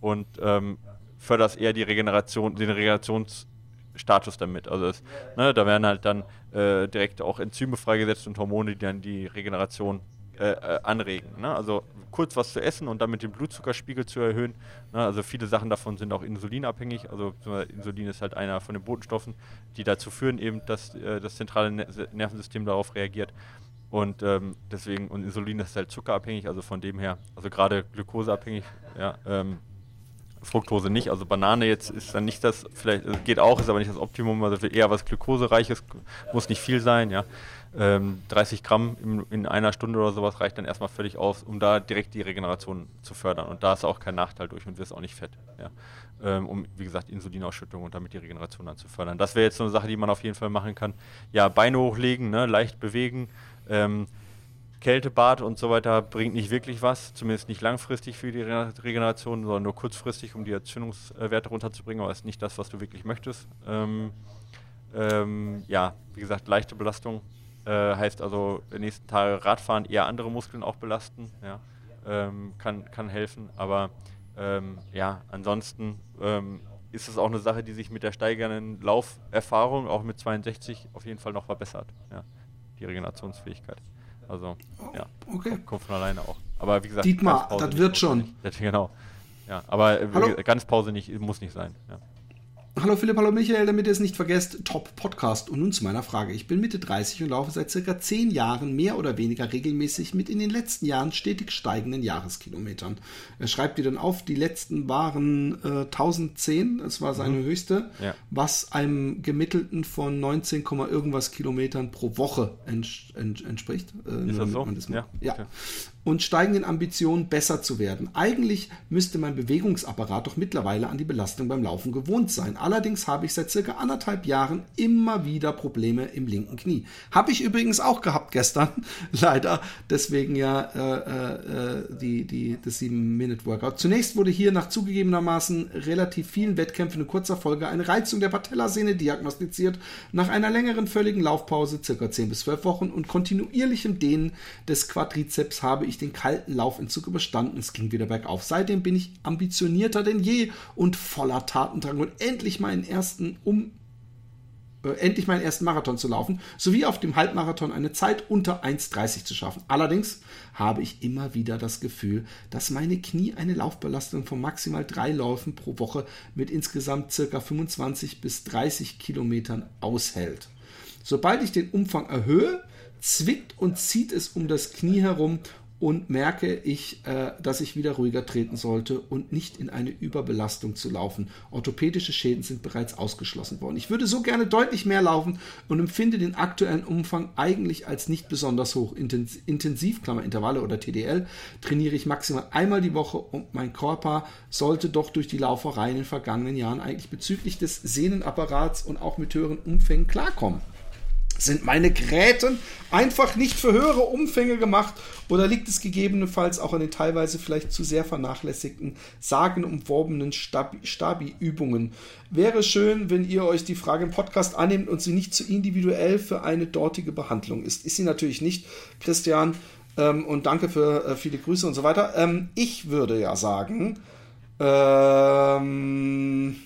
und ähm, förderst eher die Regeneration, den Regenerationsstatus damit. Also das, ne, da werden halt dann äh, direkt auch Enzyme freigesetzt und Hormone, die dann die Regeneration äh, äh, anregen. Ne? Also kurz was zu essen und damit den Blutzuckerspiegel zu erhöhen. Ne? Also viele Sachen davon sind auch insulinabhängig. Also Insulin ist halt einer von den Botenstoffen, die dazu führen eben, dass äh, das zentrale Nervensystem darauf reagiert. Und ähm, deswegen, und Insulin ist halt zuckerabhängig, also von dem her, also gerade glukoseabhängig, ja, ähm, Fructose nicht. Also Banane jetzt ist dann nicht das, vielleicht also geht auch, ist aber nicht das Optimum, also eher was Glukosereiches, muss nicht viel sein, ja. Ähm, 30 Gramm in, in, einer Stunde oder sowas reicht dann erstmal völlig aus, um da direkt die Regeneration zu fördern. Und da ist auch kein Nachteil durch und wirst auch nicht fett. Ja. Ähm, um, wie gesagt, Insulinausschüttung und damit die Regeneration dann zu fördern. Das wäre jetzt so eine Sache, die man auf jeden Fall machen kann. Ja, Beine hochlegen, ne, leicht bewegen, ähm, Kältebad und so weiter bringt nicht wirklich was, zumindest nicht langfristig für die Regeneration, sondern nur kurzfristig, um die Entzündungswerte runterzubringen, aber ist nicht das, was du wirklich möchtest. Ähm, ähm, ja, wie gesagt, leichte Belastung äh, heißt also nächsten Tagen Radfahren eher andere Muskeln auch belasten, ja, ähm, kann, kann helfen, aber ähm, ja, ansonsten ähm, ist es auch eine Sache, die sich mit der steigenden Lauferfahrung, auch mit 62, auf jeden Fall noch verbessert. Ja die Regenerationsfähigkeit. Also, ja, okay. kommt von alleine auch. Aber wie gesagt, Dietmar, das wird schon. Nicht. Genau. Ja, aber Hallo? ganz Pause nicht, muss nicht sein. Ja. Hallo Philipp, hallo Michael, damit ihr es nicht vergesst, Top Podcast. Und nun zu meiner Frage. Ich bin Mitte 30 und laufe seit circa 10 Jahren mehr oder weniger regelmäßig mit in den letzten Jahren stetig steigenden Jahreskilometern. Er schreibt die dann auf, die letzten waren äh, 1010, das war seine mhm. höchste, ja. was einem gemittelten von 19, irgendwas Kilometern pro Woche ents ents entspricht. Äh, Ist das so? Das ja. ja. Okay und steigenden Ambitionen besser zu werden. Eigentlich müsste mein Bewegungsapparat doch mittlerweile an die Belastung beim Laufen gewohnt sein. Allerdings habe ich seit circa anderthalb Jahren immer wieder Probleme im linken Knie. Habe ich übrigens auch gehabt gestern, leider. Deswegen ja äh, äh, die, die, das 7-Minute-Workout. Zunächst wurde hier nach zugegebenermaßen relativ vielen Wettkämpfen in kurzer Folge eine Reizung der Patellasehne diagnostiziert. Nach einer längeren völligen Laufpause, circa 10 bis 12 Wochen und kontinuierlichem Dehnen des Quadrizeps habe ich ich den kalten Laufelzug überstanden. Es ging wieder bergauf. Seitdem bin ich ambitionierter denn je und voller Tatendrang und endlich meinen ersten um äh, endlich meinen ersten Marathon zu laufen, sowie auf dem Halbmarathon eine Zeit unter 1,30 zu schaffen. Allerdings habe ich immer wieder das Gefühl, dass meine Knie eine Laufbelastung von maximal drei Läufen pro Woche mit insgesamt ca. 25 bis 30 Kilometern aushält. Sobald ich den Umfang erhöhe, zwickt und zieht es um das Knie herum und merke ich, äh, dass ich wieder ruhiger treten sollte und nicht in eine Überbelastung zu laufen. Orthopädische Schäden sind bereits ausgeschlossen worden. Ich würde so gerne deutlich mehr laufen und empfinde den aktuellen Umfang eigentlich als nicht besonders hoch. Intensiv, Klammer Intervalle oder TDL, trainiere ich maximal einmal die Woche und mein Körper sollte doch durch die Lauferei in den vergangenen Jahren eigentlich bezüglich des Sehnenapparats und auch mit höheren Umfängen klarkommen. Sind meine Gräten einfach nicht für höhere Umfänge gemacht oder liegt es gegebenenfalls auch an den teilweise vielleicht zu sehr vernachlässigten, sagenumworbenen Stabi-Übungen? Wäre schön, wenn ihr euch die Frage im Podcast annehmt und sie nicht zu individuell für eine dortige Behandlung ist. Ist sie natürlich nicht, Christian. Ähm, und danke für äh, viele Grüße und so weiter. Ähm, ich würde ja sagen, ähm,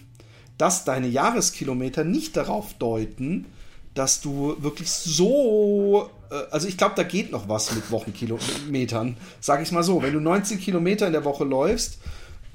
dass deine Jahreskilometer nicht darauf deuten, dass du wirklich so, äh, also ich glaube, da geht noch was mit Wochenkilometern, sage ich mal so. Wenn du 19 Kilometer in der Woche läufst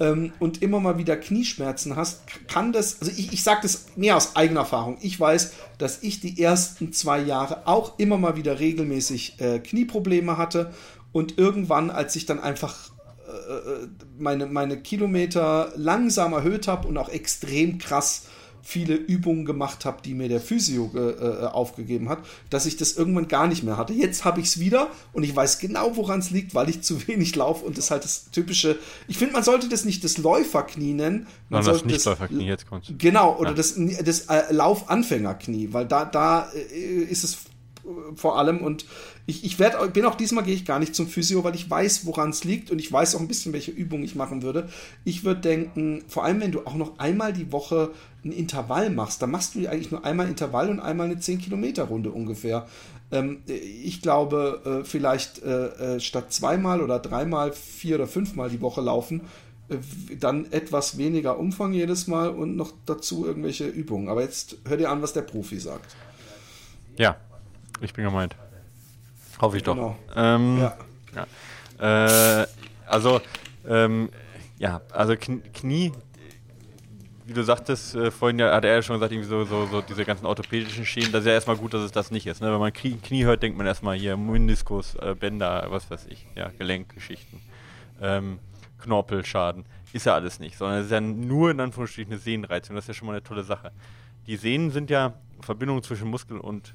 ähm, und immer mal wieder Knieschmerzen hast, kann das, also ich, ich sage das mehr aus eigener Erfahrung. Ich weiß, dass ich die ersten zwei Jahre auch immer mal wieder regelmäßig äh, Knieprobleme hatte und irgendwann, als ich dann einfach äh, meine, meine Kilometer langsam erhöht habe und auch extrem krass viele Übungen gemacht habe, die mir der Physio äh, äh, aufgegeben hat, dass ich das irgendwann gar nicht mehr hatte. Jetzt habe ich es wieder und ich weiß genau, woran es liegt, weil ich zu wenig laufe und das ist halt das typische. Ich finde, man sollte das nicht das Läuferknie nennen. Man Sondern das Nicht-Läuferknie jetzt kommt. Genau, oder ja. das, das äh, Laufanfängerknie, weil da, da äh, ist es vor allem und ich, ich werd, bin auch diesmal gehe ich gar nicht zum Physio, weil ich weiß, woran es liegt und ich weiß auch ein bisschen, welche Übungen ich machen würde. Ich würde denken, vor allem wenn du auch noch einmal die Woche ein Intervall machst, dann machst du eigentlich nur einmal Intervall und einmal eine 10 Kilometer Runde ungefähr. Ähm, ich glaube, äh, vielleicht äh, äh, statt zweimal oder dreimal, vier oder fünfmal die Woche laufen, äh, dann etwas weniger Umfang jedes Mal und noch dazu irgendwelche Übungen. Aber jetzt hör dir an, was der Profi sagt. Ja, ich bin gemeint. Hoffe ich doch. Genau. Ähm, ja. ja. Äh, also, ähm, ja, also Knie, wie du sagtest, äh, vorhin ja, hat er ja schon gesagt, irgendwie so, so, so diese ganzen orthopädischen Schäden, das ist ja erstmal gut, dass es das nicht ist. Ne? Wenn man Knie, Knie hört, denkt man erstmal hier Meniskus, äh, Bänder, was weiß ich, ja, Gelenkgeschichten, ähm, Knorpelschaden. Ist ja alles nicht, sondern es ist ja nur in Anführungsstrichen eine Sehnenreizung. Das ist ja schon mal eine tolle Sache. Die Sehnen sind ja Verbindungen zwischen Muskel und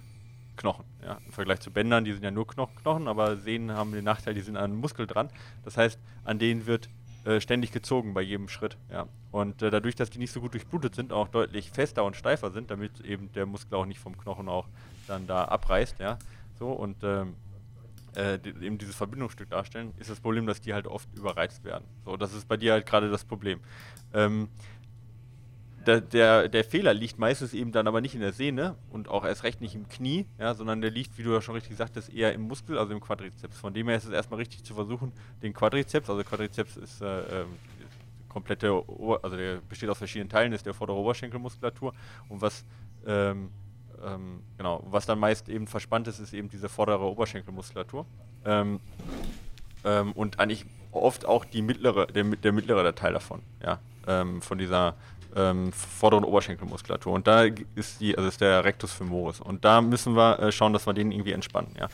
Knochen. Ja. Im Vergleich zu Bändern, die sind ja nur Knochen, aber Sehnen haben den Nachteil, die sind an einem Muskel dran. Das heißt, an denen wird äh, ständig gezogen bei jedem Schritt. Ja. Und äh, dadurch, dass die nicht so gut durchblutet sind, auch deutlich fester und steifer sind, damit eben der Muskel auch nicht vom Knochen auch dann da abreißt. Ja. So und ähm, äh, eben dieses Verbindungsstück darstellen, ist das Problem, dass die halt oft überreizt werden. So, das ist bei dir halt gerade das Problem. Ähm, der, der, der, Fehler liegt meistens eben dann aber nicht in der Sehne und auch erst recht nicht im Knie, ja, sondern der liegt, wie du ja schon richtig sagtest, eher im Muskel, also im Quadrizeps. Von dem her ist es erstmal richtig zu versuchen, den Quadrizeps, also Quadrizeps ist äh, äh, komplette, also der besteht aus verschiedenen Teilen, ist der vordere Oberschenkelmuskulatur und was ähm, ähm, genau, was dann meist eben verspannt ist, ist eben diese vordere Oberschenkelmuskulatur. Ähm, ähm und eigentlich oft auch die mittlere, der, der mittlere Teil davon, ja, ähm, von dieser ähm, vorderen Oberschenkelmuskulatur. Und da ist die, also ist der Rectus femoris. Und da müssen wir äh, schauen, dass wir den irgendwie entspannen. Ja.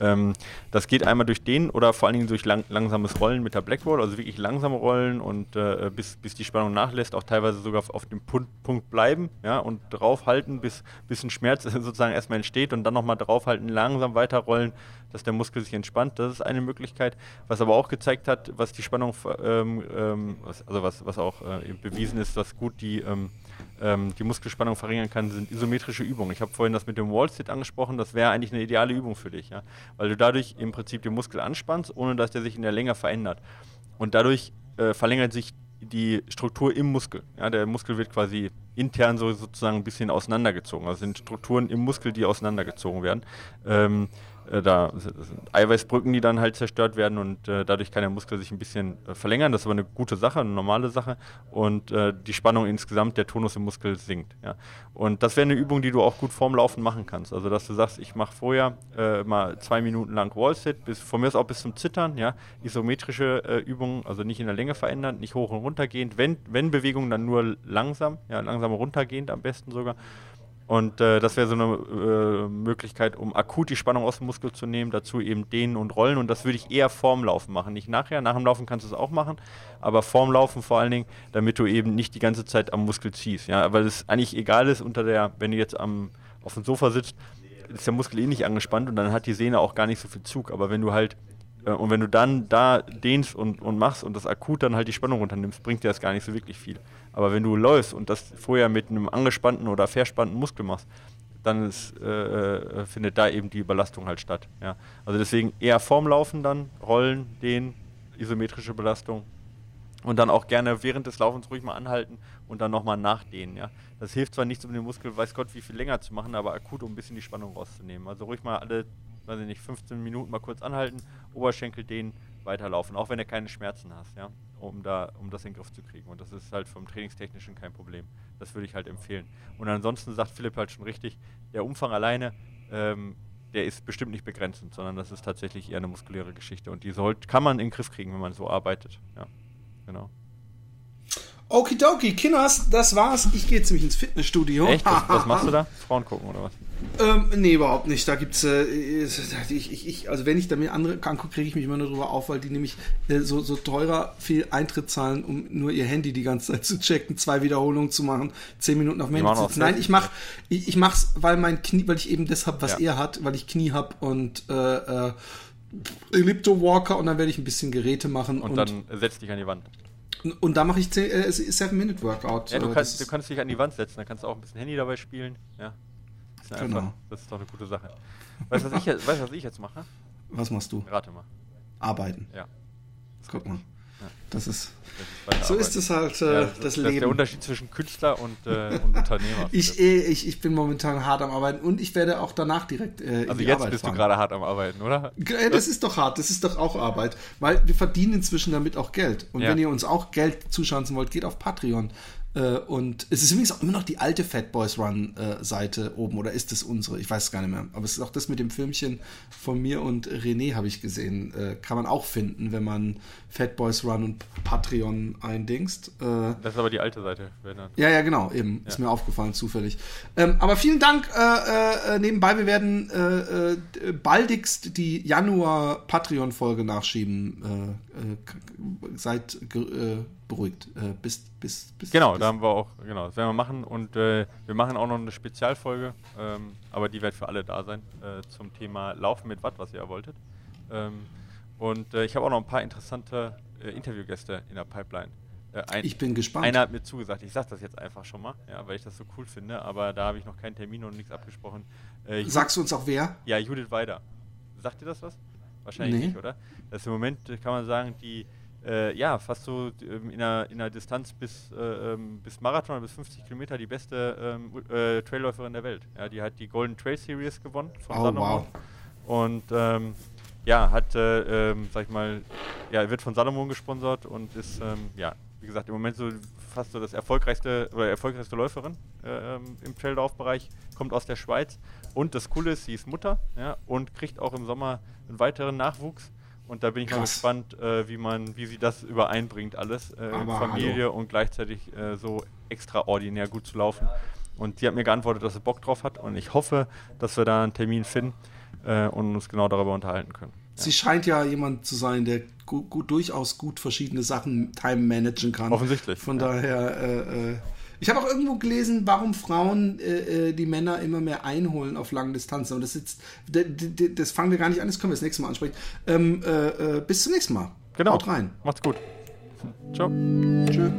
Ähm, das geht einmal durch den oder vor allen Dingen durch lang, langsames Rollen mit der Blackboard, also wirklich langsam rollen und äh, bis, bis die Spannung nachlässt, auch teilweise sogar auf, auf dem Punkt, Punkt bleiben ja, und draufhalten, bis, bis ein Schmerz sozusagen erstmal entsteht und dann nochmal draufhalten, langsam weiterrollen, dass der Muskel sich entspannt. Das ist eine Möglichkeit. Was aber auch gezeigt hat, was die Spannung, ähm, ähm, also was, was auch äh, bewiesen ist, was gut die ähm, ähm, die Muskelspannung verringern kann, sind isometrische Übungen. Ich habe vorhin das mit dem Wall-Sit angesprochen, das wäre eigentlich eine ideale Übung für dich, ja? weil du dadurch im Prinzip den Muskel anspannst, ohne dass der sich in der Länge verändert. Und dadurch äh, verlängert sich die Struktur im Muskel. Ja, der Muskel wird quasi intern so sozusagen ein bisschen auseinandergezogen. Also sind Strukturen im Muskel, die auseinandergezogen werden. Ähm, äh, da sind Eiweißbrücken, die dann halt zerstört werden und äh, dadurch kann der Muskel sich ein bisschen äh, verlängern. Das ist aber eine gute Sache, eine normale Sache und äh, die Spannung insgesamt, der Tonus im Muskel sinkt. Ja. Und das wäre eine Übung, die du auch gut vorm Laufen machen kannst. Also dass du sagst, ich mache vorher äh, mal zwei Minuten lang Wall-Sit, bis, von mir aus auch bis zum Zittern, ja, isometrische Übungen, also nicht in der Länge verändern, nicht hoch und runter gehend, wenn, wenn Bewegung, dann nur langsam, ja, langsam runtergehend am besten sogar. Und äh, das wäre so eine äh, Möglichkeit, um akut die Spannung aus dem Muskel zu nehmen, dazu eben dehnen und rollen. Und das würde ich eher vorm Laufen machen, nicht nachher. Nach dem Laufen kannst du es auch machen, aber vorm Laufen vor allen Dingen, damit du eben nicht die ganze Zeit am Muskel ziehst. Ja, weil es eigentlich egal ist, unter der, wenn du jetzt am, auf dem Sofa sitzt, ist der Muskel eh nicht angespannt und dann hat die Sehne auch gar nicht so viel Zug. Aber wenn du halt äh, und wenn du dann da dehnst und, und machst und das akut dann halt die Spannung runternimmst, bringt dir das gar nicht so wirklich viel. Aber wenn du läufst und das vorher mit einem angespannten oder verspannten Muskel machst, dann ist, äh, äh, findet da eben die Überlastung halt statt. Ja. Also deswegen eher vorm Laufen dann, Rollen, den, isometrische Belastung und dann auch gerne während des Laufens ruhig mal anhalten und dann nochmal nachdehnen. Ja. Das hilft zwar nicht, um den Muskel, weiß Gott, wie viel länger zu machen, aber akut, um ein bisschen die Spannung rauszunehmen. Also ruhig mal alle, weiß ich nicht, 15 Minuten mal kurz anhalten, Oberschenkel dehnen, weiterlaufen, auch wenn du keine Schmerzen hast, ja, um da, um das in den Griff zu kriegen. Und das ist halt vom Trainingstechnischen kein Problem. Das würde ich halt empfehlen. Und ansonsten sagt Philipp halt schon richtig, der Umfang alleine, ähm, der ist bestimmt nicht begrenzend, sondern das ist tatsächlich eher eine muskuläre Geschichte. Und die sollt, kann man in den Griff kriegen, wenn man so arbeitet. Ja, genau. Okidoki, Kinners, das war's. Ich gehe jetzt nämlich ins Fitnessstudio. Echt? Was, was machst du da? Frauen gucken oder was? Ähm, nee, überhaupt nicht. Da gibt's, äh, ich, ich, ich, also wenn ich da mir andere angucke, kriege ich mich immer nur drüber auf, weil die nämlich äh, so, so teurer viel Eintritt zahlen, um nur ihr Handy die ganze Zeit zu checken, zwei Wiederholungen zu machen, zehn Minuten auf Handy zu sitzen. Nein, ich mach, ich, ich mach's, weil mein Knie, weil ich eben das hab, was ja. er hat, weil ich Knie hab und äh, äh, Ellipto Walker und dann werde ich ein bisschen Geräte machen. Und, und dann setz dich an die Wand. Und da mache ich 7-Minute-Workout. Ja, du kannst, du kannst dich an die Wand setzen, dann kannst du auch ein bisschen Handy dabei spielen. Ja. Das ist, genau. einfach, das ist doch eine gute Sache. Weißt du, was, ich, weißt, was ich jetzt mache? Was machst du? Rate mal. Arbeiten. Ja. Guck mal. Das ist. Das so ist es halt, äh, ja, das, das, Leben. Das ist der Unterschied zwischen Künstler und, äh, und Unternehmer. ich, eh, ich, ich bin momentan hart am Arbeiten und ich werde auch danach direkt. Äh, also jetzt Arbeit bist fahren. du gerade hart am Arbeiten, oder? Das ist doch hart, das ist doch auch Arbeit, weil wir verdienen inzwischen damit auch Geld. Und ja. wenn ihr uns auch Geld zuschanzen wollt, geht auf Patreon. Äh, und es ist übrigens auch immer noch die alte Fat Boys Run äh, Seite oben, oder ist es unsere? Ich weiß es gar nicht mehr. Aber es ist auch das mit dem Filmchen von mir und René, habe ich gesehen. Äh, kann man auch finden, wenn man Fat Boys Run und Patreon eindingst. Äh, das ist aber die alte Seite. Ja, ja, genau, eben. Ja. Ist mir aufgefallen, zufällig. Ähm, aber vielen Dank äh, äh, nebenbei. Wir werden baldigst die Januar Patreon-Folge nachschieben. seid beruhigt. Äh, bis, bis, bis, genau, bis da haben wir auch, genau, das werden wir machen und äh, wir machen auch noch eine Spezialfolge, ähm, aber die wird für alle da sein, äh, zum Thema Laufen mit Watt, was ihr ja wolltet. Ähm, und äh, ich habe auch noch ein paar interessante äh, Interviewgäste in der Pipeline. Äh, ein, ich bin gespannt. Einer hat mir zugesagt, ich sage das jetzt einfach schon mal, ja, weil ich das so cool finde, aber da habe ich noch keinen Termin und nichts abgesprochen. Sagst du uns auch wer? Ja, Judith Weider. Sagt dir das was? Wahrscheinlich nee. nicht, oder? Das ist im Moment, kann man sagen, die äh, ja, fast so ähm, in, einer, in einer Distanz bis, äh, ähm, bis Marathon, bis 50 Kilometer die beste ähm, äh, Trailläuferin der Welt. Ja, die hat die Golden Trail Series gewonnen von oh. Wow. Und ähm, ja, hat, äh, ähm, sag ich mal, ja, wird von Salomon gesponsert und ist, ähm, ja, wie gesagt, im Moment so fast so das erfolgreichste oder erfolgreichste Läuferin äh, im Traillaufbereich, kommt aus der Schweiz. Und das Coole ist, sie ist Mutter ja, und kriegt auch im Sommer einen weiteren Nachwuchs. Und da bin ich Krass. mal gespannt, äh, wie man, wie sie das übereinbringt, alles äh, Familie hallo. und gleichzeitig äh, so extraordinär gut zu laufen. Und sie hat mir geantwortet, dass sie Bock drauf hat und ich hoffe, dass wir da einen Termin finden äh, und uns genau darüber unterhalten können. Ja. Sie scheint ja jemand zu sein, der gut, gut, durchaus gut verschiedene Sachen time managen kann. Offensichtlich. Von ja. daher äh, äh, ich habe auch irgendwo gelesen, warum Frauen äh, äh, die Männer immer mehr einholen auf langen Distanzen. Und das, jetzt, das fangen wir gar nicht an, das können wir das nächste Mal ansprechen. Ähm, äh, bis zum nächsten Mal. Genau. Haut rein. Macht's gut. Ciao. Tschüss.